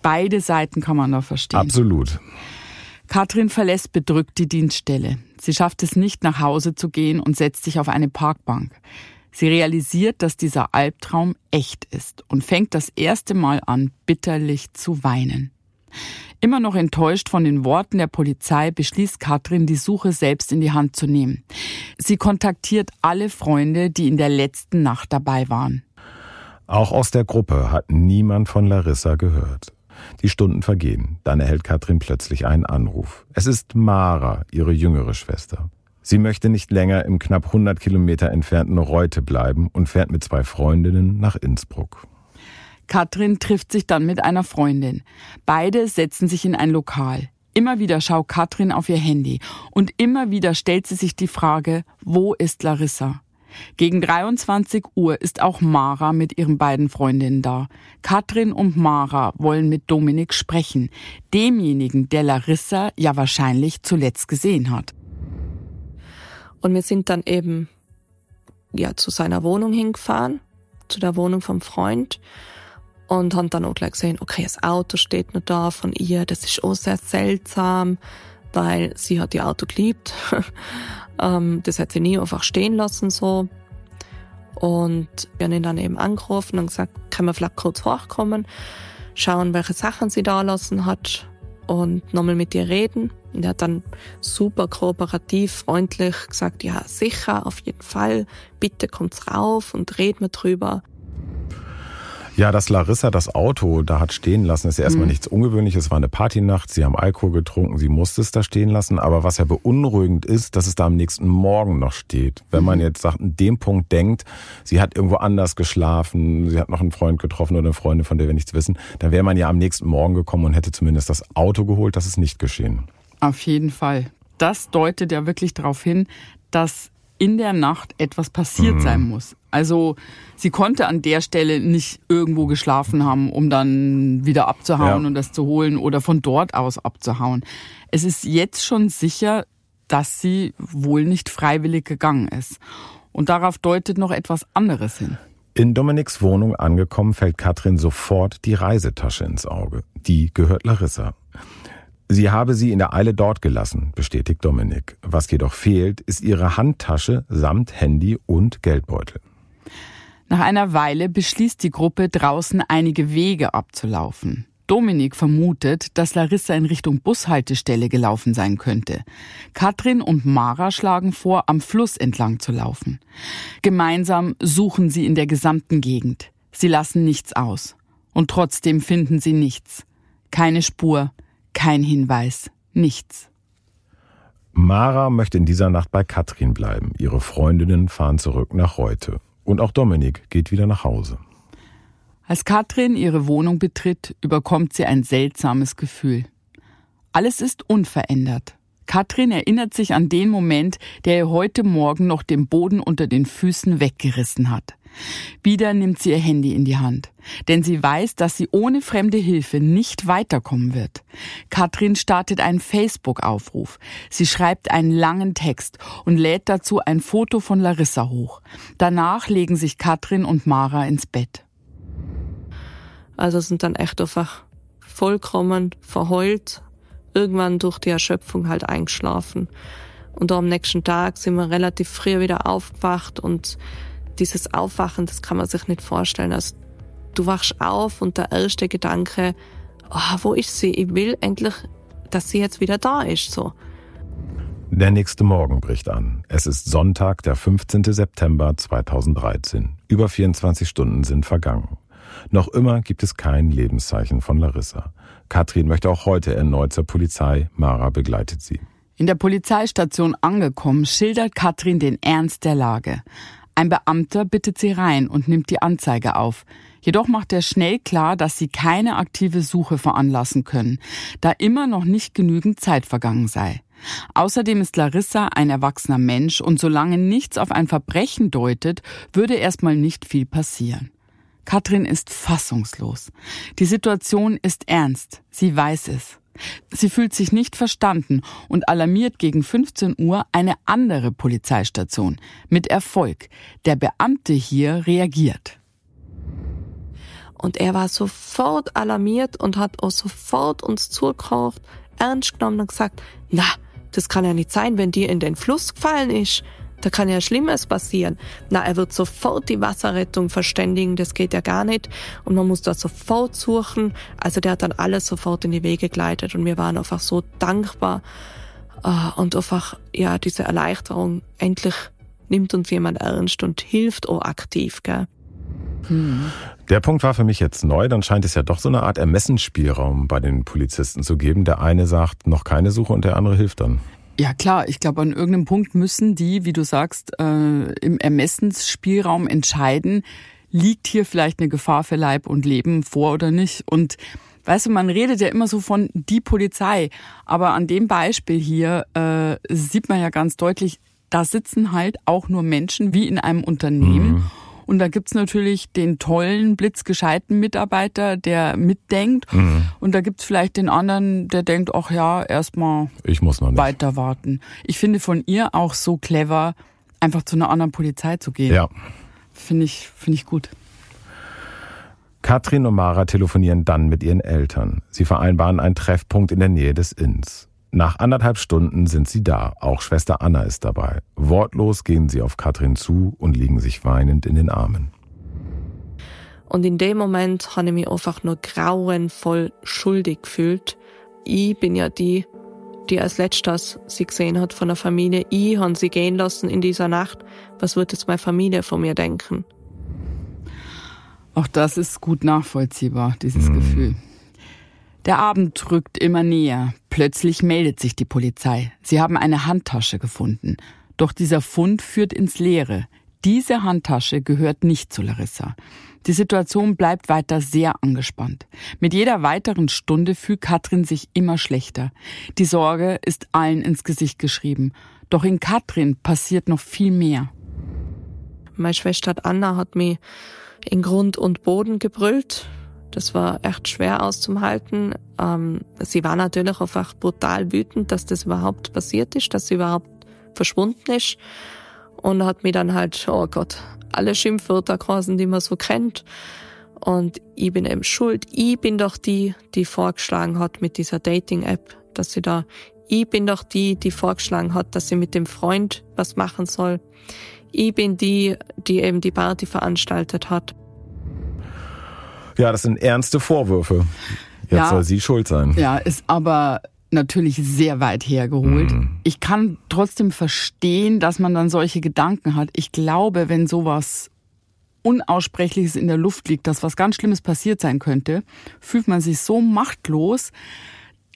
Beide Seiten kann man da verstehen. Absolut. Katrin verlässt bedrückt die Dienststelle. Sie schafft es nicht, nach Hause zu gehen und setzt sich auf eine Parkbank. Sie realisiert, dass dieser Albtraum echt ist und fängt das erste Mal an, bitterlich zu weinen. Immer noch enttäuscht von den Worten der Polizei beschließt Katrin, die Suche selbst in die Hand zu nehmen. Sie kontaktiert alle Freunde, die in der letzten Nacht dabei waren. Auch aus der Gruppe hat niemand von Larissa gehört. Die Stunden vergehen. Dann erhält Katrin plötzlich einen Anruf. Es ist Mara, ihre jüngere Schwester. Sie möchte nicht länger im knapp 100 Kilometer entfernten Reute bleiben und fährt mit zwei Freundinnen nach Innsbruck. Katrin trifft sich dann mit einer Freundin. Beide setzen sich in ein Lokal. Immer wieder schaut Katrin auf ihr Handy und immer wieder stellt sie sich die Frage, wo ist Larissa? Gegen 23 Uhr ist auch Mara mit ihren beiden Freundinnen da. Katrin und Mara wollen mit Dominik sprechen, demjenigen, der Larissa ja wahrscheinlich zuletzt gesehen hat. Und wir sind dann eben ja zu seiner Wohnung hingefahren, zu der Wohnung vom Freund und haben dann auch gleich gesehen, okay, das Auto steht noch da von ihr. Das ist auch sehr seltsam, weil sie hat ihr Auto geliebt. Ähm, das hat sie nie einfach stehen lassen so. Und wir haben ihn dann eben angerufen und gesagt, können wir vielleicht kurz hochkommen, schauen, welche Sachen sie da lassen hat und nochmal mit ihr reden. Und er hat dann super kooperativ, freundlich gesagt, ja, sicher, auf jeden Fall, bitte kommt's rauf und reden wir drüber. Ja, dass Larissa das Auto da hat stehen lassen, ist ja erstmal mhm. nichts Ungewöhnliches. Es war eine Partynacht, sie haben Alkohol getrunken, sie musste es da stehen lassen. Aber was ja beunruhigend ist, dass es da am nächsten Morgen noch steht. Wenn man mhm. jetzt sagt, in dem Punkt denkt, sie hat irgendwo anders geschlafen, sie hat noch einen Freund getroffen oder eine Freundin, von der wir nichts wissen, dann wäre man ja am nächsten Morgen gekommen und hätte zumindest das Auto geholt. Das ist nicht geschehen. Auf jeden Fall. Das deutet ja wirklich darauf hin, dass in der Nacht etwas passiert mhm. sein muss. Also sie konnte an der Stelle nicht irgendwo geschlafen haben, um dann wieder abzuhauen ja. und das zu holen oder von dort aus abzuhauen. Es ist jetzt schon sicher, dass sie wohl nicht freiwillig gegangen ist. Und darauf deutet noch etwas anderes hin. In Dominiks Wohnung angekommen, fällt Katrin sofort die Reisetasche ins Auge. Die gehört Larissa. Sie habe sie in der Eile dort gelassen, bestätigt Dominik. Was jedoch fehlt, ist ihre Handtasche samt Handy und Geldbeutel. Nach einer Weile beschließt die Gruppe, draußen einige Wege abzulaufen. Dominik vermutet, dass Larissa in Richtung Bushaltestelle gelaufen sein könnte. Katrin und Mara schlagen vor, am Fluss entlang zu laufen. Gemeinsam suchen sie in der gesamten Gegend. Sie lassen nichts aus. Und trotzdem finden sie nichts. Keine Spur, kein Hinweis, nichts. Mara möchte in dieser Nacht bei Katrin bleiben. Ihre Freundinnen fahren zurück nach Reute. Und auch Dominik geht wieder nach Hause. Als Katrin ihre Wohnung betritt, überkommt sie ein seltsames Gefühl. Alles ist unverändert. Katrin erinnert sich an den Moment, der ihr heute Morgen noch den Boden unter den Füßen weggerissen hat. Wieder nimmt sie ihr Handy in die Hand, denn sie weiß, dass sie ohne fremde Hilfe nicht weiterkommen wird. Katrin startet einen Facebook-Aufruf. Sie schreibt einen langen Text und lädt dazu ein Foto von Larissa hoch. Danach legen sich Katrin und Mara ins Bett. Also sind dann echt einfach vollkommen verheult, irgendwann durch die Erschöpfung halt eingeschlafen. Und am nächsten Tag sind wir relativ früh wieder aufgewacht und dieses Aufwachen, das kann man sich nicht vorstellen. Also, du wachst auf und der erste Gedanke, oh, wo ist sie? Ich will endlich, dass sie jetzt wieder da ist, so. Der nächste Morgen bricht an. Es ist Sonntag, der 15. September 2013. Über 24 Stunden sind vergangen. Noch immer gibt es kein Lebenszeichen von Larissa. Katrin möchte auch heute erneut zur Polizei. Mara begleitet sie. In der Polizeistation angekommen, schildert Katrin den Ernst der Lage. Ein Beamter bittet sie rein und nimmt die Anzeige auf. Jedoch macht er schnell klar, dass sie keine aktive Suche veranlassen können, da immer noch nicht genügend Zeit vergangen sei. Außerdem ist Larissa ein erwachsener Mensch und solange nichts auf ein Verbrechen deutet, würde erstmal nicht viel passieren. Katrin ist fassungslos. Die Situation ist ernst. Sie weiß es. Sie fühlt sich nicht verstanden und alarmiert gegen 15 Uhr eine andere Polizeistation. Mit Erfolg. Der Beamte hier reagiert. Und er war sofort alarmiert und hat auch sofort uns zugekocht, ernst genommen und gesagt, na, das kann ja nicht sein, wenn dir in den Fluss gefallen ist. Da kann ja Schlimmes passieren. Na, er wird sofort die Wasserrettung verständigen, das geht ja gar nicht. Und man muss da sofort suchen. Also der hat dann alles sofort in die Wege geleitet und wir waren einfach so dankbar. Uh, und einfach, ja, diese Erleichterung, endlich nimmt uns jemand ernst und hilft auch aktiv, gell. Hm. Der Punkt war für mich jetzt neu. Dann scheint es ja doch so eine Art Ermessensspielraum bei den Polizisten zu geben. Der eine sagt, noch keine Suche und der andere hilft dann. Ja klar, ich glaube, an irgendeinem Punkt müssen die, wie du sagst, äh, im Ermessensspielraum entscheiden, liegt hier vielleicht eine Gefahr für Leib und Leben vor oder nicht. Und weißt du, man redet ja immer so von die Polizei, aber an dem Beispiel hier äh, sieht man ja ganz deutlich, da sitzen halt auch nur Menschen wie in einem Unternehmen. Mhm. Und da gibt's natürlich den tollen, blitzgescheiten Mitarbeiter, der mitdenkt. Mhm. Und da gibt's vielleicht den anderen, der denkt, ach ja, erstmal weiter warten. Ich finde von ihr auch so clever, einfach zu einer anderen Polizei zu gehen. Ja. Finde ich, finde ich gut. Katrin und Mara telefonieren dann mit ihren Eltern. Sie vereinbaren einen Treffpunkt in der Nähe des Inns. Nach anderthalb Stunden sind sie da. Auch Schwester Anna ist dabei. Wortlos gehen sie auf Katrin zu und liegen sich weinend in den Armen. Und in dem Moment habe ich mich einfach nur grauenvoll schuldig gefühlt. Ich bin ja die, die als letztes sie gesehen hat von der Familie. Ich habe sie gehen lassen in dieser Nacht. Was wird jetzt meine Familie von mir denken? Auch das ist gut nachvollziehbar, dieses mhm. Gefühl. Der Abend rückt immer näher. Plötzlich meldet sich die Polizei. Sie haben eine Handtasche gefunden. Doch dieser Fund führt ins Leere. Diese Handtasche gehört nicht zu Larissa. Die Situation bleibt weiter sehr angespannt. Mit jeder weiteren Stunde fühlt Katrin sich immer schlechter. Die Sorge ist allen ins Gesicht geschrieben. Doch in Katrin passiert noch viel mehr. Meine Schwester Anna hat mich in Grund und Boden gebrüllt. Das war echt schwer auszuhalten. Ähm, sie war natürlich einfach brutal wütend, dass das überhaupt passiert ist, dass sie überhaupt verschwunden ist. Und hat mir dann halt, oh Gott, alle Schimpfwörter quasi, die man so kennt. Und ich bin eben schuld. Ich bin doch die, die vorgeschlagen hat mit dieser Dating-App, dass sie da, ich bin doch die, die vorgeschlagen hat, dass sie mit dem Freund was machen soll. Ich bin die, die eben die Party veranstaltet hat. Ja, das sind ernste Vorwürfe. Jetzt ja, soll sie schuld sein. Ja, ist aber natürlich sehr weit hergeholt. Mhm. Ich kann trotzdem verstehen, dass man dann solche Gedanken hat. Ich glaube, wenn sowas Unaussprechliches in der Luft liegt, dass was ganz Schlimmes passiert sein könnte, fühlt man sich so machtlos,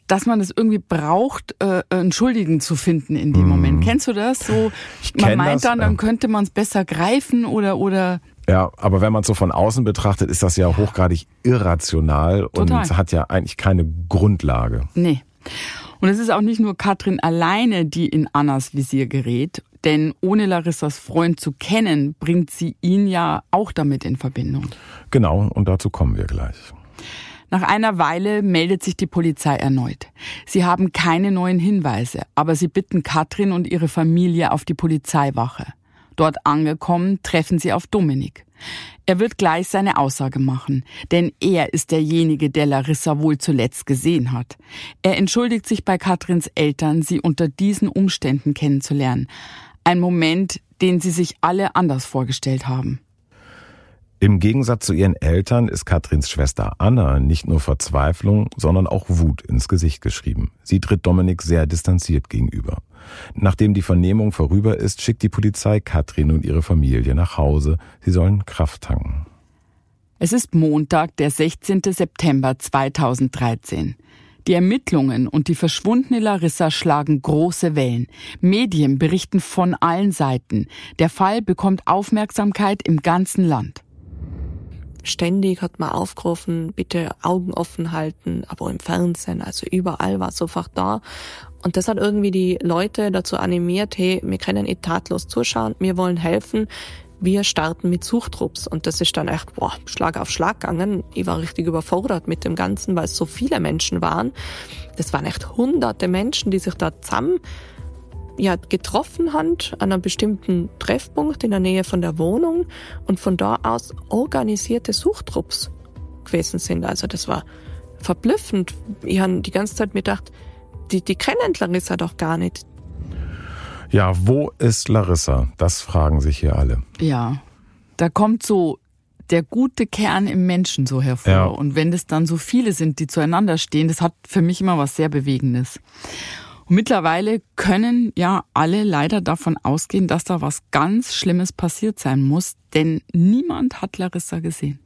dass man es irgendwie braucht, äh, einen Schuldigen zu finden in dem mm. Moment. Kennst du das? So, man meint das, dann, dann könnte man es besser greifen oder oder ja, aber wenn man es so von außen betrachtet, ist das ja hochgradig irrational Total. und hat ja eigentlich keine Grundlage. Nee. Und es ist auch nicht nur Katrin alleine, die in Annas Visier gerät, denn ohne Larissas Freund zu kennen, bringt sie ihn ja auch damit in Verbindung. Genau, und dazu kommen wir gleich. Nach einer Weile meldet sich die Polizei erneut. Sie haben keine neuen Hinweise, aber sie bitten Katrin und ihre Familie auf die Polizeiwache. Dort angekommen, treffen sie auf Dominik. Er wird gleich seine Aussage machen, denn er ist derjenige, der Larissa wohl zuletzt gesehen hat. Er entschuldigt sich bei Katrins Eltern, sie unter diesen Umständen kennenzulernen. Ein Moment, den sie sich alle anders vorgestellt haben. Im Gegensatz zu ihren Eltern ist Katrins Schwester Anna nicht nur Verzweiflung, sondern auch Wut ins Gesicht geschrieben. Sie tritt Dominik sehr distanziert gegenüber. Nachdem die Vernehmung vorüber ist, schickt die Polizei Katrin und ihre Familie nach Hause. Sie sollen Kraft tanken. Es ist Montag, der 16. September 2013. Die Ermittlungen und die verschwundene Larissa schlagen große Wellen. Medien berichten von allen Seiten. Der Fall bekommt Aufmerksamkeit im ganzen Land. Ständig hat man aufgerufen, bitte Augen offen halten, aber im Fernsehen, also überall war es sofort da. Und das hat irgendwie die Leute dazu animiert, hey, wir können nicht tatlos zuschauen, wir wollen helfen, wir starten mit Suchtrupps. Und das ist dann echt, boah, Schlag auf Schlag gegangen. Ich war richtig überfordert mit dem Ganzen, weil es so viele Menschen waren. Das waren echt hunderte Menschen, die sich da zusammen ja, getroffen haben an einem bestimmten Treffpunkt in der Nähe von der Wohnung und von da aus organisierte Suchtrupps gewesen sind. Also das war verblüffend. Ich habe die ganze Zeit mir gedacht, die, die kennen Larissa doch gar nicht. Ja, wo ist Larissa? Das fragen sich hier alle. Ja, da kommt so der gute Kern im Menschen so hervor. Ja. Und wenn es dann so viele sind, die zueinander stehen, das hat für mich immer was sehr Bewegendes. Und mittlerweile können ja alle leider davon ausgehen, dass da was ganz Schlimmes passiert sein muss, denn niemand hat Larissa gesehen.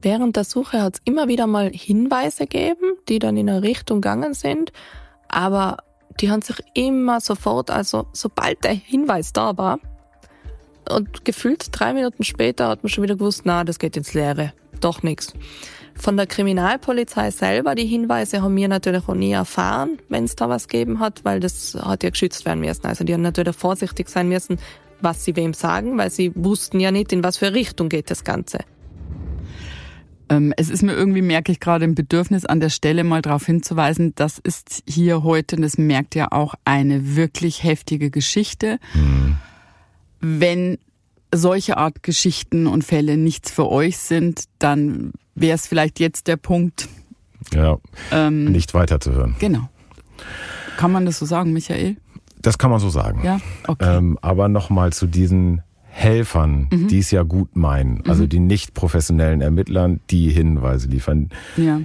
Während der Suche hat es immer wieder mal Hinweise gegeben, die dann in eine Richtung gegangen sind, aber die haben sich immer sofort, also sobald der Hinweis da war, und gefühlt drei Minuten später hat man schon wieder gewusst, na, das geht ins Leere. Doch nichts. Von der Kriminalpolizei selber, die Hinweise haben wir natürlich auch nie erfahren, wenn es da was gegeben hat, weil das hat ja geschützt werden müssen. Also die haben natürlich vorsichtig sein müssen, was sie wem sagen, weil sie wussten ja nicht, in was für Richtung geht das Ganze. Ähm, es ist mir irgendwie, merke ich gerade ein Bedürfnis an der Stelle mal darauf hinzuweisen, das ist hier heute, und das merkt ja auch, eine wirklich heftige Geschichte. Mhm. Wenn solche Art Geschichten und Fälle nichts für euch sind, dann wäre es vielleicht jetzt der Punkt. Ja, ähm, nicht weiterzuhören. Genau. Kann man das so sagen, Michael? Das kann man so sagen. Ja, okay. Ähm, aber nochmal zu diesen Helfern, mhm. die es ja gut meinen, also mhm. die nicht professionellen Ermittlern, die Hinweise liefern. Ja.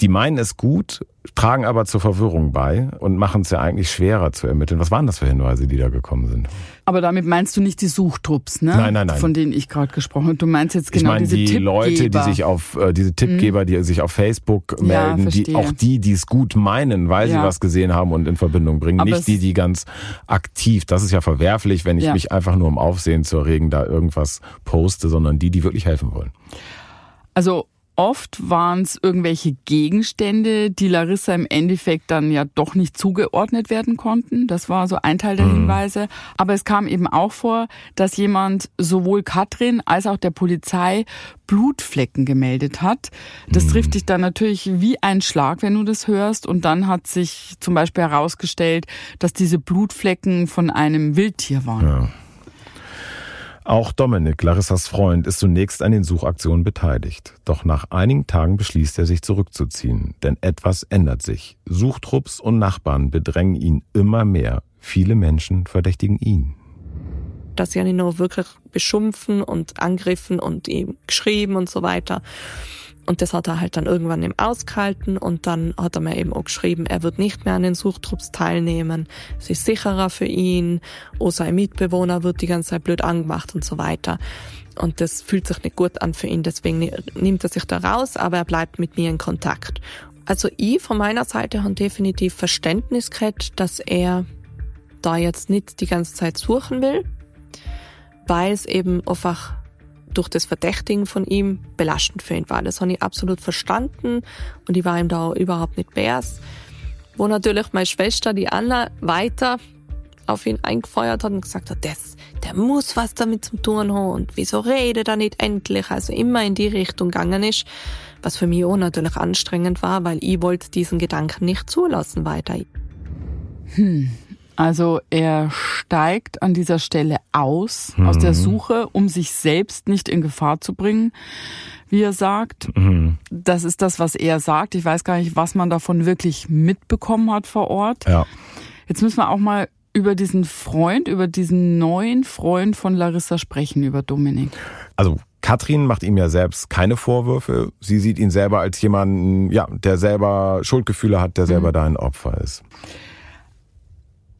Die meinen es gut, tragen aber zur Verwirrung bei und machen es ja eigentlich schwerer zu ermitteln. Was waren das für Hinweise, die da gekommen sind? Aber damit meinst du nicht die Suchtrupps, ne? Nein, nein, nein. Von denen ich gerade gesprochen habe. Du meinst jetzt genau ich meine, diese die Tippgeber. Leute, die sich auf äh, diese Tippgeber, mhm. die sich auf Facebook melden, ja, die auch die, die es gut meinen, weil ja. sie was gesehen haben und in Verbindung bringen, aber nicht die, die ganz aktiv. Das ist ja verwerflich, wenn ich ja. mich einfach nur um Aufsehen zu erregen da irgendwas poste, sondern die, die wirklich helfen wollen. Also Oft waren es irgendwelche Gegenstände, die Larissa im Endeffekt dann ja doch nicht zugeordnet werden konnten. Das war so ein Teil der mhm. Hinweise. Aber es kam eben auch vor, dass jemand sowohl Katrin als auch der Polizei Blutflecken gemeldet hat. Das mhm. trifft dich dann natürlich wie ein Schlag, wenn du das hörst. Und dann hat sich zum Beispiel herausgestellt, dass diese Blutflecken von einem Wildtier waren. Ja. Auch Dominik, Larissas Freund, ist zunächst an den Suchaktionen beteiligt. Doch nach einigen Tagen beschließt er sich zurückzuziehen. Denn etwas ändert sich. Suchtrupps und Nachbarn bedrängen ihn immer mehr. Viele Menschen verdächtigen ihn. Dass sie ihn nur wirklich beschumpfen und angriffen und ihm geschrieben und so weiter. Und das hat er halt dann irgendwann eben ausgehalten und dann hat er mir eben auch geschrieben, er wird nicht mehr an den Suchtrupps teilnehmen. Es ist sicherer für ihn, oder sein Mitbewohner wird die ganze Zeit blöd angemacht und so weiter. Und das fühlt sich nicht gut an für ihn, deswegen nimmt er sich da raus, aber er bleibt mit mir in Kontakt. Also ich von meiner Seite habe definitiv Verständnis gehabt, dass er da jetzt nicht die ganze Zeit suchen will, weil es eben einfach durch das Verdächtigen von ihm belastend für ihn war. Das habe ich absolut verstanden und ich war ihm da überhaupt nicht bärs. Wo natürlich meine Schwester, die Anna, weiter auf ihn eingefeuert hat und gesagt hat, das, der muss was damit zu tun haben und wieso redet er nicht endlich? Also immer in die Richtung gegangen ist, was für mich auch natürlich anstrengend war, weil ich wollte diesen Gedanken nicht zulassen weiter. Hm. Also er steigt an dieser Stelle aus, mhm. aus der mhm. Suche, um sich selbst nicht in Gefahr zu bringen, wie er sagt. Mhm. Das ist das, was er sagt. Ich weiß gar nicht, was man davon wirklich mitbekommen hat vor Ort. Ja. Jetzt müssen wir auch mal über diesen Freund, über diesen neuen Freund von Larissa sprechen, über Dominik. Also Katrin macht ihm ja selbst keine Vorwürfe. Sie sieht ihn selber als jemanden, ja, der selber Schuldgefühle hat, der selber mhm. da ein Opfer ist.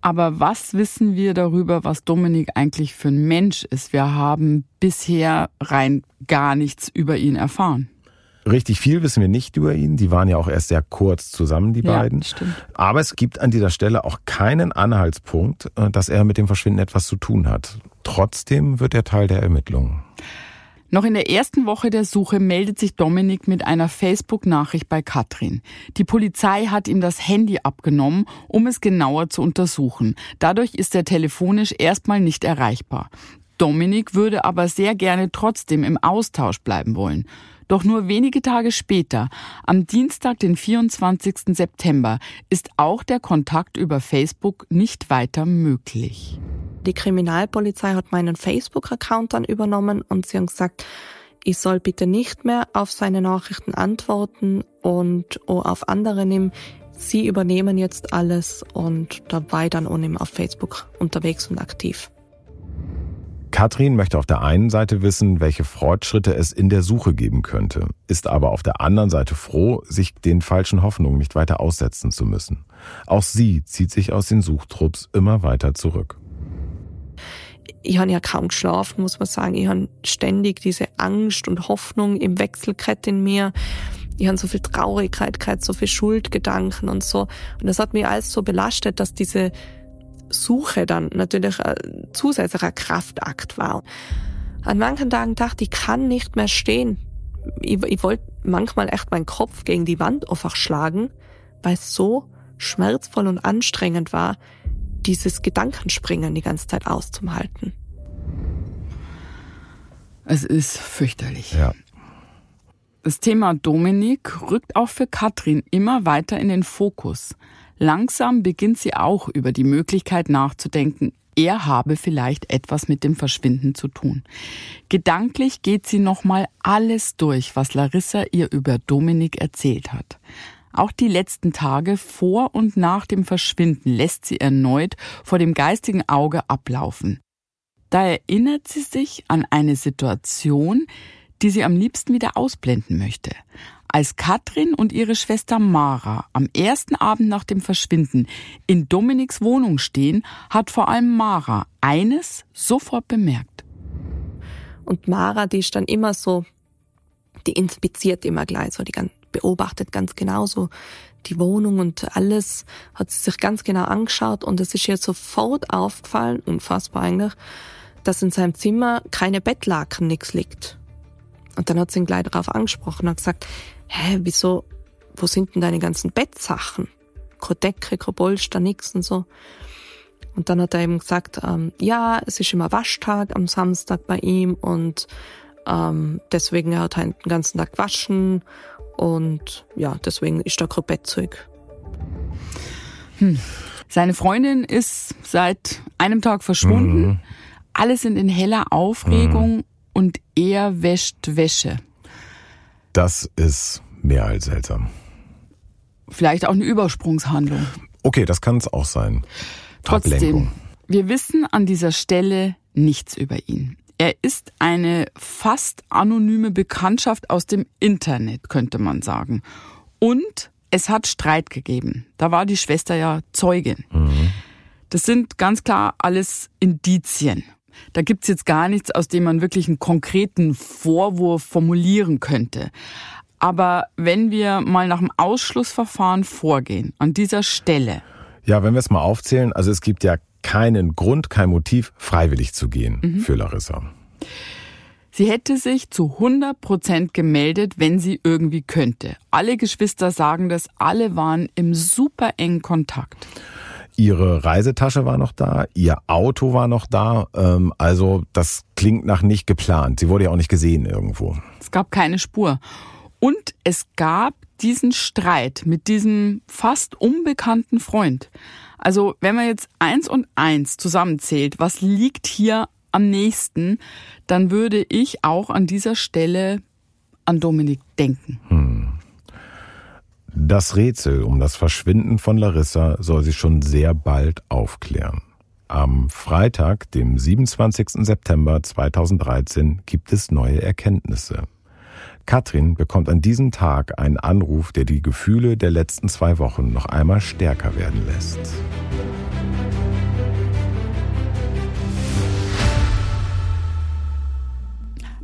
Aber was wissen wir darüber, was Dominik eigentlich für ein Mensch ist? Wir haben bisher rein gar nichts über ihn erfahren. Richtig viel wissen wir nicht über ihn. Die waren ja auch erst sehr kurz zusammen, die ja, beiden. Stimmt. Aber es gibt an dieser Stelle auch keinen Anhaltspunkt, äh, dass er mit dem Verschwinden etwas zu tun hat. Trotzdem wird er Teil der Ermittlungen. Noch in der ersten Woche der Suche meldet sich Dominik mit einer Facebook-Nachricht bei Katrin. Die Polizei hat ihm das Handy abgenommen, um es genauer zu untersuchen. Dadurch ist er telefonisch erstmal nicht erreichbar. Dominik würde aber sehr gerne trotzdem im Austausch bleiben wollen. Doch nur wenige Tage später, am Dienstag, den 24. September, ist auch der Kontakt über Facebook nicht weiter möglich. Die Kriminalpolizei hat meinen Facebook-Account dann übernommen und sie haben gesagt, ich soll bitte nicht mehr auf seine Nachrichten antworten und auch auf andere nehmen. Sie übernehmen jetzt alles und da war ich dann nicht mehr auf Facebook unterwegs und aktiv. Katrin möchte auf der einen Seite wissen, welche Fortschritte es in der Suche geben könnte, ist aber auf der anderen Seite froh, sich den falschen Hoffnungen nicht weiter aussetzen zu müssen. Auch sie zieht sich aus den Suchtrupps immer weiter zurück. Ich habe ja kaum geschlafen, muss man sagen. Ich habe ständig diese Angst und Hoffnung im Wechselkett in mir. Ich habe so viel Traurigkeit, so viel Schuldgedanken und so. Und das hat mich alles so belastet, dass diese Suche dann natürlich ein zusätzlicher Kraftakt war. An manchen Tagen dachte ich, ich kann nicht mehr stehen. Ich, ich wollte manchmal echt meinen Kopf gegen die Wand einfach schlagen, weil es so schmerzvoll und anstrengend war, dieses Gedankenspringen die ganze Zeit auszuhalten. Es ist fürchterlich. Ja. Das Thema Dominik rückt auch für Katrin immer weiter in den Fokus. Langsam beginnt sie auch über die Möglichkeit nachzudenken, er habe vielleicht etwas mit dem Verschwinden zu tun. Gedanklich geht sie nochmal alles durch, was Larissa ihr über Dominik erzählt hat. Auch die letzten Tage vor und nach dem Verschwinden lässt sie erneut vor dem geistigen Auge ablaufen. Da erinnert sie sich an eine Situation, die sie am liebsten wieder ausblenden möchte. Als Katrin und ihre Schwester Mara am ersten Abend nach dem Verschwinden in Dominiks Wohnung stehen, hat vor allem Mara eines sofort bemerkt. Und Mara, die ist dann immer so, die inspiziert immer gleich so, die beobachtet ganz genau so die Wohnung und alles, hat sie sich ganz genau angeschaut und es ist ihr sofort aufgefallen, unfassbar eigentlich, dass in seinem Zimmer keine Bettlaken nichts liegt. Und dann hat sie ihn gleich darauf angesprochen und gesagt, hä, wieso, wo sind denn deine ganzen Bettsachen? Keine Decke, kein Polster, nix und so. Und dann hat er eben gesagt, ähm, ja, es ist immer Waschtag am Samstag bei ihm und ähm, deswegen hat er den ganzen Tag waschen und ja, deswegen ist da kein Bettzeug. Hm. Seine Freundin ist seit einem Tag verschwunden. Mhm. Alle sind in heller Aufregung mhm. und er wäscht Wäsche. Das ist mehr als seltsam. Vielleicht auch eine Übersprungshandlung. Okay, das kann es auch sein. Trotzdem, Ablenkung. wir wissen an dieser Stelle nichts über ihn. Er ist eine fast anonyme Bekanntschaft aus dem Internet, könnte man sagen. Und es hat Streit gegeben. Da war die Schwester ja Zeugin. Mhm. Das sind ganz klar alles Indizien. Da gibt's jetzt gar nichts, aus dem man wirklich einen konkreten Vorwurf formulieren könnte. Aber wenn wir mal nach dem Ausschlussverfahren vorgehen, an dieser Stelle. Ja, wenn wir es mal aufzählen, also es gibt ja keinen Grund, kein Motiv, freiwillig zu gehen mhm. für Larissa. Sie hätte sich zu 100 Prozent gemeldet, wenn sie irgendwie könnte. Alle Geschwister sagen das, alle waren im super engen Kontakt. Ihre Reisetasche war noch da, ihr Auto war noch da. Ähm, also das klingt nach nicht geplant. Sie wurde ja auch nicht gesehen irgendwo. Es gab keine Spur. Und es gab diesen Streit mit diesem fast unbekannten Freund. Also wenn man jetzt eins und eins zusammenzählt, was liegt hier am nächsten, dann würde ich auch an dieser Stelle an Dominik denken. Hm. Das Rätsel um das Verschwinden von Larissa soll sich schon sehr bald aufklären. Am Freitag, dem 27. September 2013, gibt es neue Erkenntnisse. Katrin bekommt an diesem Tag einen Anruf, der die Gefühle der letzten zwei Wochen noch einmal stärker werden lässt.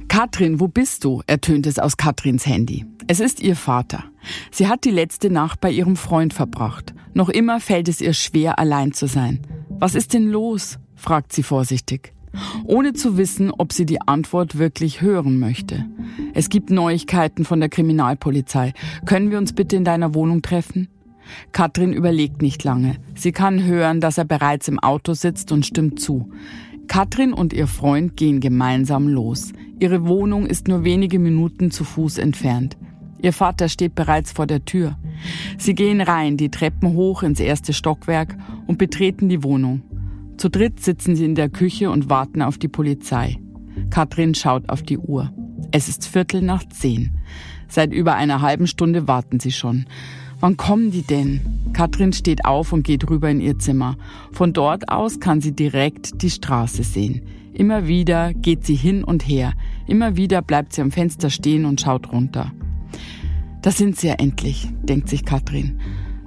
Katrin, wo bist du? ertönt es aus Katrins Handy. Es ist ihr Vater. Sie hat die letzte Nacht bei ihrem Freund verbracht. Noch immer fällt es ihr schwer, allein zu sein. Was ist denn los? fragt sie vorsichtig, ohne zu wissen, ob sie die Antwort wirklich hören möchte. Es gibt Neuigkeiten von der Kriminalpolizei. Können wir uns bitte in deiner Wohnung treffen? Katrin überlegt nicht lange. Sie kann hören, dass er bereits im Auto sitzt und stimmt zu. Katrin und ihr Freund gehen gemeinsam los. Ihre Wohnung ist nur wenige Minuten zu Fuß entfernt. Ihr Vater steht bereits vor der Tür. Sie gehen rein, die Treppen hoch ins erste Stockwerk und betreten die Wohnung. Zu dritt sitzen sie in der Küche und warten auf die Polizei. Katrin schaut auf die Uhr. Es ist Viertel nach zehn. Seit über einer halben Stunde warten sie schon. Wann kommen die denn? Katrin steht auf und geht rüber in ihr Zimmer. Von dort aus kann sie direkt die Straße sehen. Immer wieder geht sie hin und her. Immer wieder bleibt sie am Fenster stehen und schaut runter. Da sind sie ja endlich, denkt sich Katrin.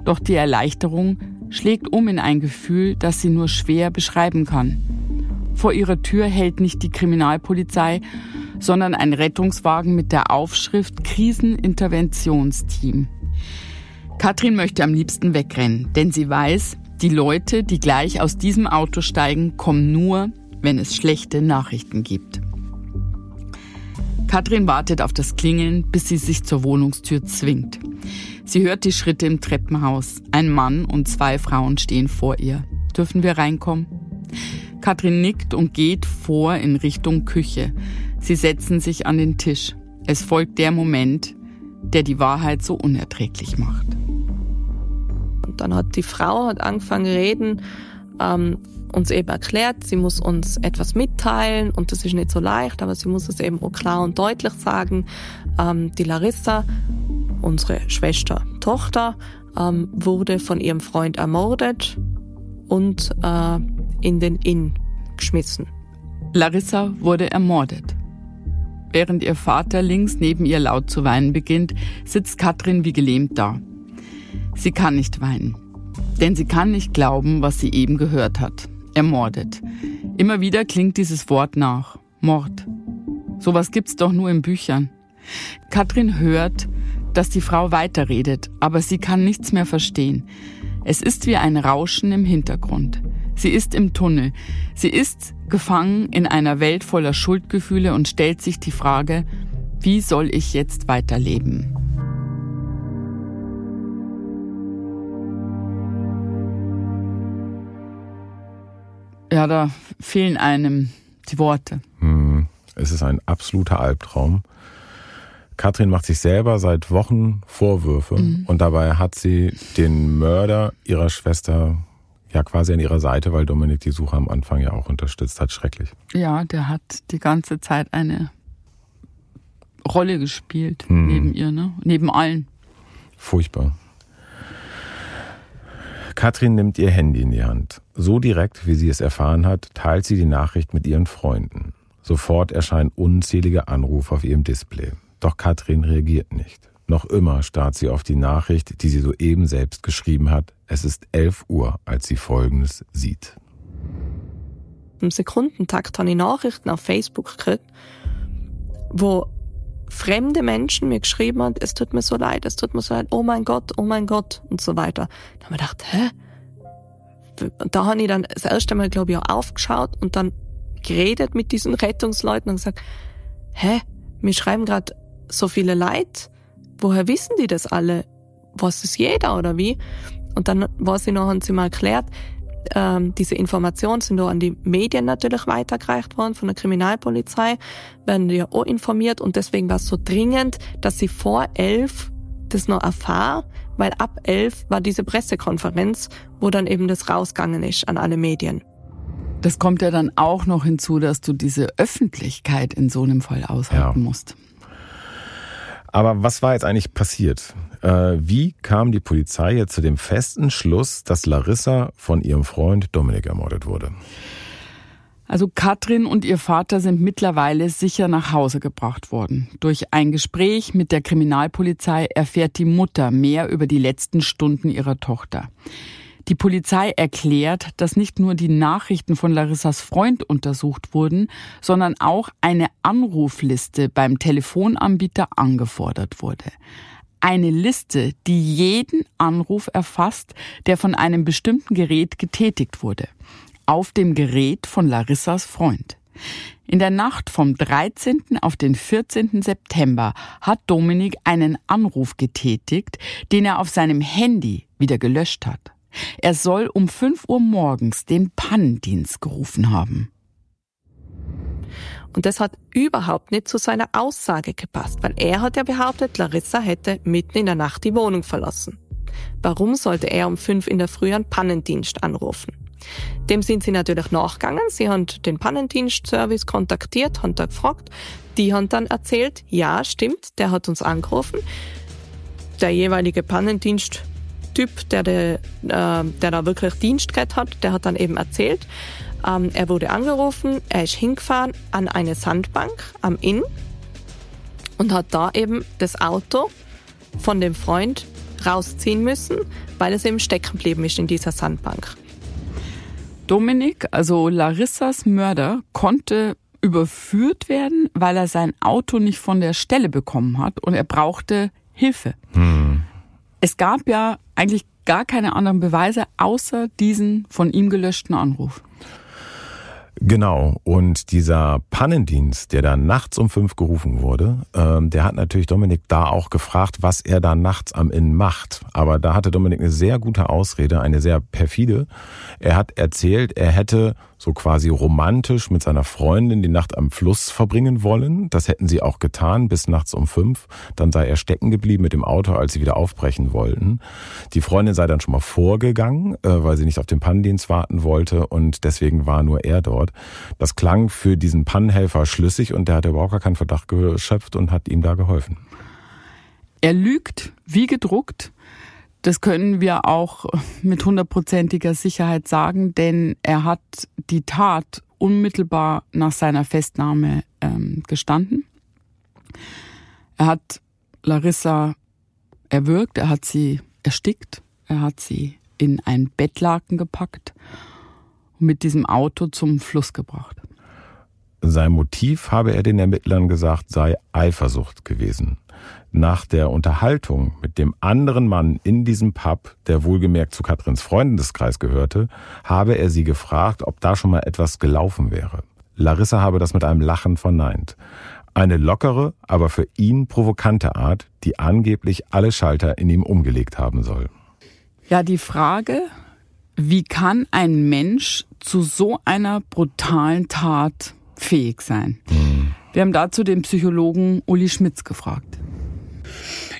Doch die Erleichterung schlägt um in ein Gefühl, das sie nur schwer beschreiben kann. Vor ihrer Tür hält nicht die Kriminalpolizei, sondern ein Rettungswagen mit der Aufschrift Kriseninterventionsteam. Katrin möchte am liebsten wegrennen, denn sie weiß, die Leute, die gleich aus diesem Auto steigen, kommen nur, wenn es schlechte Nachrichten gibt. Katrin wartet auf das Klingeln, bis sie sich zur Wohnungstür zwingt. Sie hört die Schritte im Treppenhaus. Ein Mann und zwei Frauen stehen vor ihr. Dürfen wir reinkommen? Katrin nickt und geht vor in Richtung Küche. Sie setzen sich an den Tisch. Es folgt der Moment, der die Wahrheit so unerträglich macht. Und dann hat die Frau hat angefangen reden, ähm, uns eben erklärt, sie muss uns etwas mitteilen und das ist nicht so leicht, aber sie muss es eben auch klar und deutlich sagen. Ähm, die Larissa, unsere Schwester, Tochter, ähm, wurde von ihrem Freund ermordet und äh, in den Inn geschmissen. Larissa wurde ermordet. Während ihr Vater links neben ihr laut zu weinen beginnt, sitzt Katrin wie gelähmt da. Sie kann nicht weinen. Denn sie kann nicht glauben, was sie eben gehört hat. Ermordet. Immer wieder klingt dieses Wort nach. Mord. Sowas gibt's doch nur in Büchern. Katrin hört, dass die Frau weiterredet, aber sie kann nichts mehr verstehen. Es ist wie ein Rauschen im Hintergrund. Sie ist im Tunnel. Sie ist gefangen in einer Welt voller Schuldgefühle und stellt sich die Frage, wie soll ich jetzt weiterleben? Ja, da fehlen einem die Worte. Hm. Es ist ein absoluter Albtraum. Katrin macht sich selber seit Wochen Vorwürfe mhm. und dabei hat sie den Mörder ihrer Schwester ja quasi an ihrer Seite, weil Dominik die Suche am Anfang ja auch unterstützt hat. Schrecklich. Ja, der hat die ganze Zeit eine Rolle gespielt mhm. neben ihr, ne? Neben allen. Furchtbar. Katrin nimmt ihr Handy in die Hand. So direkt, wie sie es erfahren hat, teilt sie die Nachricht mit ihren Freunden. Sofort erscheinen unzählige Anrufe auf ihrem Display. Doch Katrin reagiert nicht. Noch immer starrt sie auf die Nachricht, die sie soeben selbst geschrieben hat. Es ist 11 Uhr, als sie Folgendes sieht. Im Sekundentakt habe ich Nachrichten auf Facebook gekriegt, wo fremde Menschen mir geschrieben haben, es tut mir so leid, es tut mir so leid, oh mein Gott, oh mein Gott und so weiter. Da habe ich gedacht, hä? Und da habe ich dann das erste Mal, glaube ich, auch aufgeschaut und dann geredet mit diesen Rettungsleuten und gesagt, hä, mir schreiben gerade so viele Leid, woher wissen die das alle? Was ist jeder oder wie? Und dann war sie noch, haben sie mal erklärt, ähm, diese Informationen sind auch an die Medien natürlich weitergereicht worden von der Kriminalpolizei, werden die ja auch informiert und deswegen war es so dringend, dass sie vor elf das noch erfahren, weil ab elf war diese Pressekonferenz, wo dann eben das rausgegangen ist an alle Medien. Das kommt ja dann auch noch hinzu, dass du diese Öffentlichkeit in so einem Fall aushalten ja. musst. Aber was war jetzt eigentlich passiert? Äh, wie kam die Polizei jetzt zu dem festen Schluss, dass Larissa von ihrem Freund Dominik ermordet wurde? Also Katrin und ihr Vater sind mittlerweile sicher nach Hause gebracht worden. Durch ein Gespräch mit der Kriminalpolizei erfährt die Mutter mehr über die letzten Stunden ihrer Tochter. Die Polizei erklärt, dass nicht nur die Nachrichten von Larissas Freund untersucht wurden, sondern auch eine Anrufliste beim Telefonanbieter angefordert wurde. Eine Liste, die jeden Anruf erfasst, der von einem bestimmten Gerät getätigt wurde. Auf dem Gerät von Larissas Freund. In der Nacht vom 13. auf den 14. September hat Dominik einen Anruf getätigt, den er auf seinem Handy wieder gelöscht hat. Er soll um 5 Uhr morgens den Pannendienst gerufen haben. Und das hat überhaupt nicht zu seiner Aussage gepasst, weil er hat ja behauptet, Larissa hätte mitten in der Nacht die Wohnung verlassen. Warum sollte er um 5 in der Früh einen Pannendienst anrufen? Dem sind sie natürlich nachgegangen. Sie haben den Pannendienstservice kontaktiert, haben da gefragt. Die haben dann erzählt, ja, stimmt, der hat uns angerufen. Der jeweilige Pannendienst Typ, der, der, äh, der da wirklich Dienst gehabt hat, der hat dann eben erzählt, ähm, er wurde angerufen, er ist hingefahren an eine Sandbank am Inn und hat da eben das Auto von dem Freund rausziehen müssen, weil es eben stecken geblieben ist in dieser Sandbank. Dominik, also Larissas Mörder, konnte überführt werden, weil er sein Auto nicht von der Stelle bekommen hat und er brauchte Hilfe. Hm. Es gab ja eigentlich gar keine anderen Beweise außer diesen von ihm gelöschten Anruf. Genau. Und dieser Pannendienst, der da nachts um fünf gerufen wurde, ähm, der hat natürlich Dominik da auch gefragt, was er da nachts am Inn macht. Aber da hatte Dominik eine sehr gute Ausrede, eine sehr perfide. Er hat erzählt, er hätte so quasi romantisch mit seiner Freundin die Nacht am Fluss verbringen wollen. Das hätten sie auch getan bis nachts um fünf. Dann sei er stecken geblieben mit dem Auto, als sie wieder aufbrechen wollten. Die Freundin sei dann schon mal vorgegangen, äh, weil sie nicht auf den Pannendienst warten wollte und deswegen war nur er dort. Das klang für diesen Pannenhelfer schlüssig und der hat überhaupt gar keinen Verdacht geschöpft und hat ihm da geholfen. Er lügt wie gedruckt. Das können wir auch mit hundertprozentiger Sicherheit sagen, denn er hat die Tat unmittelbar nach seiner Festnahme ähm, gestanden. Er hat Larissa erwürgt, er hat sie erstickt, er hat sie in ein Bettlaken gepackt und mit diesem Auto zum Fluss gebracht. Sein Motiv, habe er den Ermittlern gesagt, sei Eifersucht gewesen nach der Unterhaltung mit dem anderen Mann in diesem Pub, der wohlgemerkt zu Katrins Freundeskreis gehörte, habe er sie gefragt, ob da schon mal etwas gelaufen wäre. Larissa habe das mit einem Lachen verneint. Eine lockere, aber für ihn provokante Art, die angeblich alle Schalter in ihm umgelegt haben soll. Ja, die Frage, wie kann ein Mensch zu so einer brutalen Tat fähig sein? Hm. Wir haben dazu den Psychologen Uli Schmitz gefragt.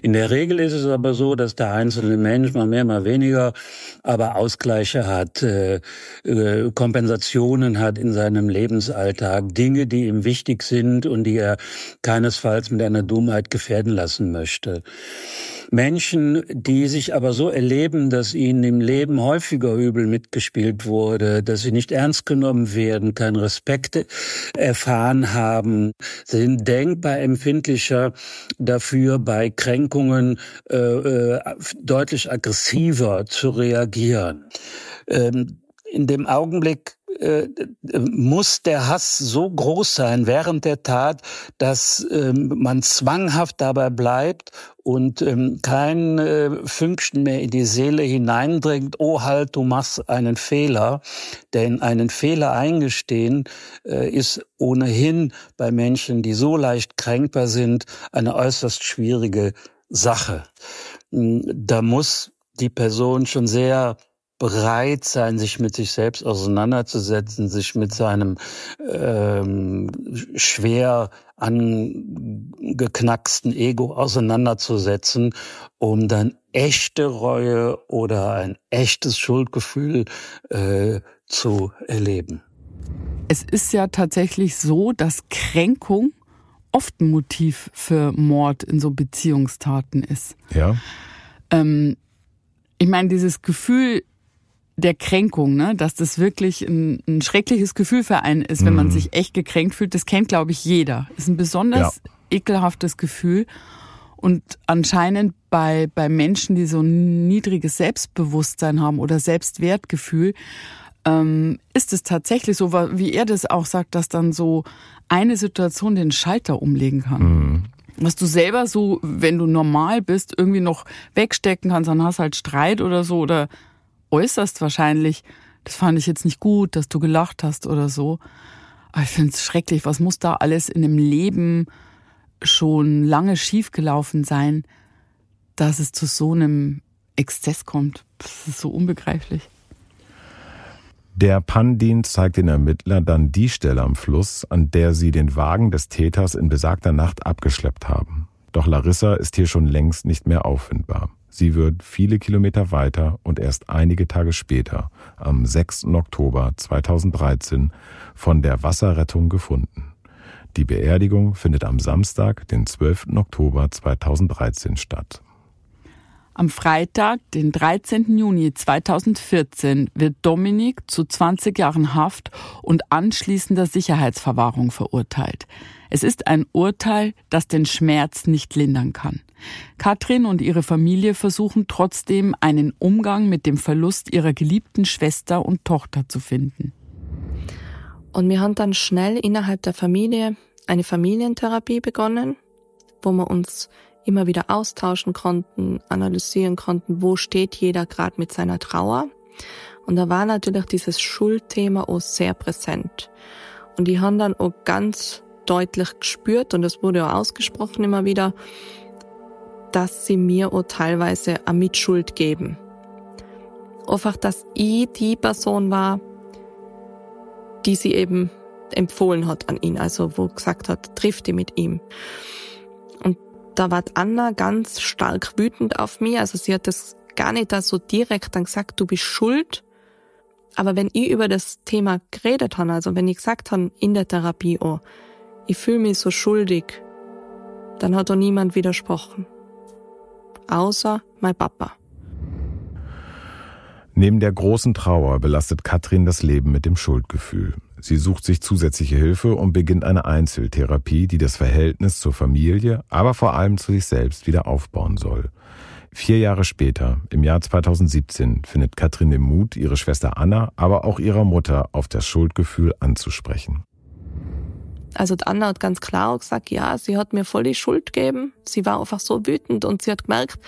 In der Regel ist es aber so, dass der einzelne Mensch mal mehr, mal weniger, aber Ausgleiche hat, äh, äh, Kompensationen hat in seinem Lebensalltag, Dinge, die ihm wichtig sind und die er keinesfalls mit einer Dummheit gefährden lassen möchte. Menschen, die sich aber so erleben, dass ihnen im Leben häufiger übel mitgespielt wurde, dass sie nicht ernst genommen werden, keinen Respekt erfahren haben, sind denkbar empfindlicher dafür, bei Kränkungen äh, äh, deutlich aggressiver zu reagieren. Ähm, in dem Augenblick äh, muss der Hass so groß sein während der Tat, dass ähm, man zwanghaft dabei bleibt und ähm, kein äh, Fünkchen mehr in die Seele hineindringt, oh halt, du machst einen Fehler. Denn einen Fehler eingestehen äh, ist ohnehin bei Menschen, die so leicht kränkbar sind, eine äußerst schwierige Sache. Hm, da muss die Person schon sehr bereit sein, sich mit sich selbst auseinanderzusetzen, sich mit seinem ähm, schwer angeknacksten Ego auseinanderzusetzen, um dann echte Reue oder ein echtes Schuldgefühl äh, zu erleben. Es ist ja tatsächlich so, dass Kränkung oft ein Motiv für Mord in so Beziehungstaten ist. Ja. Ähm, ich meine, dieses Gefühl, der Kränkung, ne? dass das wirklich ein, ein schreckliches Gefühl für einen ist, wenn mhm. man sich echt gekränkt fühlt. Das kennt, glaube ich, jeder. Ist ein besonders ja. ekelhaftes Gefühl. Und anscheinend bei, bei Menschen, die so ein niedriges Selbstbewusstsein haben oder Selbstwertgefühl, ähm, ist es tatsächlich so, wie er das auch sagt, dass dann so eine Situation den Schalter umlegen kann. Mhm. Was du selber so, wenn du normal bist, irgendwie noch wegstecken kannst, dann hast halt Streit oder so oder äußerst wahrscheinlich, das fand ich jetzt nicht gut, dass du gelacht hast oder so. Aber ich finde es schrecklich, was muss da alles in dem Leben schon lange schiefgelaufen sein, dass es zu so einem Exzess kommt. Das ist so unbegreiflich. Der Pandin zeigt den Ermittler dann die Stelle am Fluss, an der sie den Wagen des Täters in besagter Nacht abgeschleppt haben. Doch Larissa ist hier schon längst nicht mehr auffindbar. Sie wird viele Kilometer weiter und erst einige Tage später, am 6. Oktober 2013, von der Wasserrettung gefunden. Die Beerdigung findet am Samstag, den 12. Oktober 2013 statt. Am Freitag, den 13. Juni 2014, wird Dominik zu 20 Jahren Haft und anschließender Sicherheitsverwahrung verurteilt. Es ist ein Urteil, das den Schmerz nicht lindern kann. Katrin und ihre Familie versuchen trotzdem, einen Umgang mit dem Verlust ihrer geliebten Schwester und Tochter zu finden. Und wir haben dann schnell innerhalb der Familie eine Familientherapie begonnen, wo wir uns immer wieder austauschen konnten, analysieren konnten, wo steht jeder gerade mit seiner Trauer. Und da war natürlich dieses Schuldthema auch sehr präsent. Und die haben dann auch ganz deutlich gespürt, und das wurde auch ausgesprochen immer wieder, dass sie mir auch teilweise eine Mitschuld geben. Einfach, dass ich die Person war, die sie eben empfohlen hat an ihn, also wo gesagt hat, trifft die mit ihm. Und da war Anna ganz stark wütend auf mich, also sie hat das gar nicht da so direkt dann gesagt, du bist schuld. Aber wenn ich über das Thema geredet habe, also wenn ich gesagt habe in der Therapie, oh, ich fühle mich so schuldig, dann hat auch niemand widersprochen. Außer mein Papa. Neben der großen Trauer belastet Katrin das Leben mit dem Schuldgefühl. Sie sucht sich zusätzliche Hilfe und beginnt eine Einzeltherapie, die das Verhältnis zur Familie, aber vor allem zu sich selbst wieder aufbauen soll. Vier Jahre später, im Jahr 2017, findet Katrin den Mut, ihre Schwester Anna, aber auch ihrer Mutter auf das Schuldgefühl anzusprechen. Also Anna hat ganz klar gesagt, ja, sie hat mir voll die Schuld gegeben. Sie war einfach so wütend und sie hat gemerkt,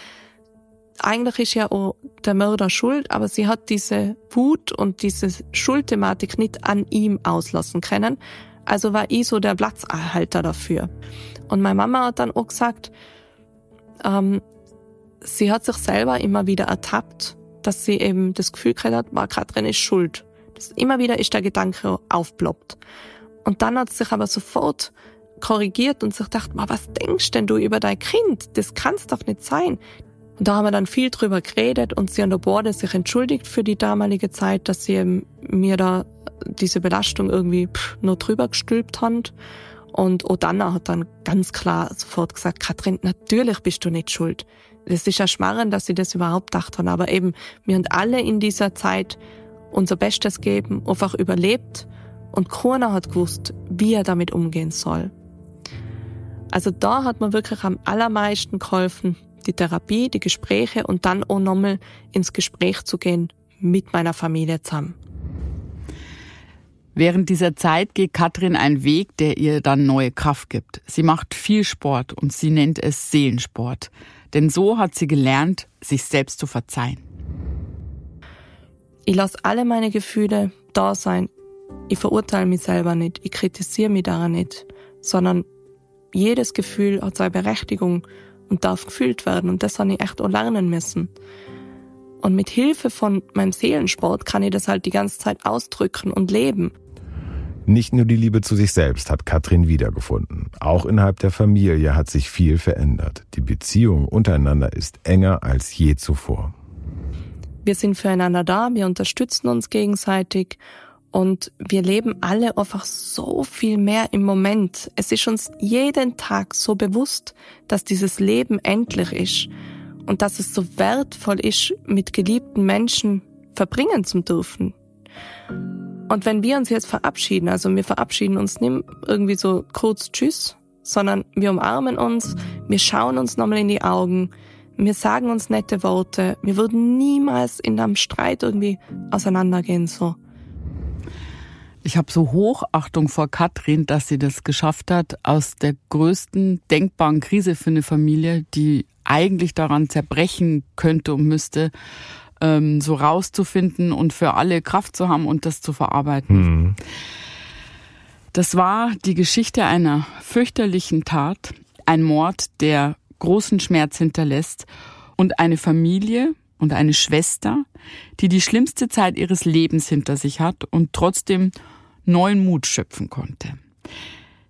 eigentlich ist ja auch der Mörder schuld, aber sie hat diese Wut und diese Schuldthematik nicht an ihm auslassen können. Also war ich so der Platzerhalter dafür. Und meine Mama hat dann auch gesagt, ähm, sie hat sich selber immer wieder ertappt, dass sie eben das Gefühl gehabt hat, war Katrin ist schuld. Das immer wieder ist der Gedanke aufploppt. Und dann hat sie sich aber sofort korrigiert und sich gedacht, was denkst denn du über dein Kind? Das kann's doch nicht sein. Und da haben wir dann viel drüber geredet und sie an der Borde sich entschuldigt für die damalige Zeit, dass sie mir da diese Belastung irgendwie pff, nur drüber gestülpt hat. Und Odanna hat dann ganz klar sofort gesagt, Katrin, natürlich bist du nicht schuld. Das ist ja schmarrn, dass sie das überhaupt gedacht haben. Aber eben, wir haben alle in dieser Zeit unser Bestes gegeben, einfach überlebt. Und keiner hat gewusst, wie er damit umgehen soll. Also da hat man wirklich am allermeisten geholfen, die Therapie, die Gespräche und dann auch nochmal ins Gespräch zu gehen mit meiner Familie zusammen. Während dieser Zeit geht Katrin einen Weg, der ihr dann neue Kraft gibt. Sie macht viel Sport und sie nennt es Seelensport. Denn so hat sie gelernt, sich selbst zu verzeihen. Ich lasse alle meine Gefühle da sein. Ich verurteile mich selber nicht. Ich kritisiere mich daran nicht. Sondern jedes Gefühl hat seine Berechtigung und darf gefühlt werden. Und das habe ich echt auch lernen müssen. Und mit Hilfe von meinem Seelensport kann ich das halt die ganze Zeit ausdrücken und leben. Nicht nur die Liebe zu sich selbst hat Katrin wiedergefunden. Auch innerhalb der Familie hat sich viel verändert. Die Beziehung untereinander ist enger als je zuvor. Wir sind füreinander da, wir unterstützen uns gegenseitig und wir leben alle einfach so viel mehr im Moment. Es ist uns jeden Tag so bewusst, dass dieses Leben endlich ist und dass es so wertvoll ist, mit geliebten Menschen verbringen zu dürfen. Und wenn wir uns jetzt verabschieden, also wir verabschieden uns nicht irgendwie so kurz Tschüss, sondern wir umarmen uns, wir schauen uns nochmal in die Augen, Wir sagen uns nette Worte. Wir würden niemals in einem Streit irgendwie auseinandergehen, so. Ich habe so Hochachtung vor Katrin, dass sie das geschafft hat, aus der größten denkbaren Krise für eine Familie, die eigentlich daran zerbrechen könnte und müsste, ähm, so rauszufinden und für alle Kraft zu haben und das zu verarbeiten. Mhm. Das war die Geschichte einer fürchterlichen Tat, ein Mord, der großen Schmerz hinterlässt und eine Familie und eine Schwester, die die schlimmste Zeit ihres Lebens hinter sich hat und trotzdem neuen Mut schöpfen konnte.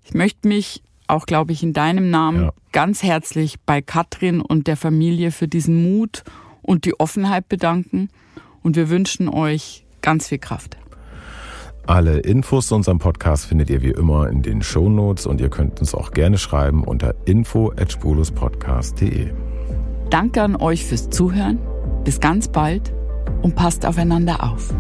Ich möchte mich auch, glaube ich, in deinem Namen ja. ganz herzlich bei Katrin und der Familie für diesen Mut und die Offenheit bedanken. Und wir wünschen euch ganz viel Kraft. Alle Infos zu unserem Podcast findet ihr wie immer in den Show Notes und ihr könnt uns auch gerne schreiben unter info@spuluspodcast.de. Danke an euch fürs Zuhören. Bis ganz bald und passt aufeinander auf.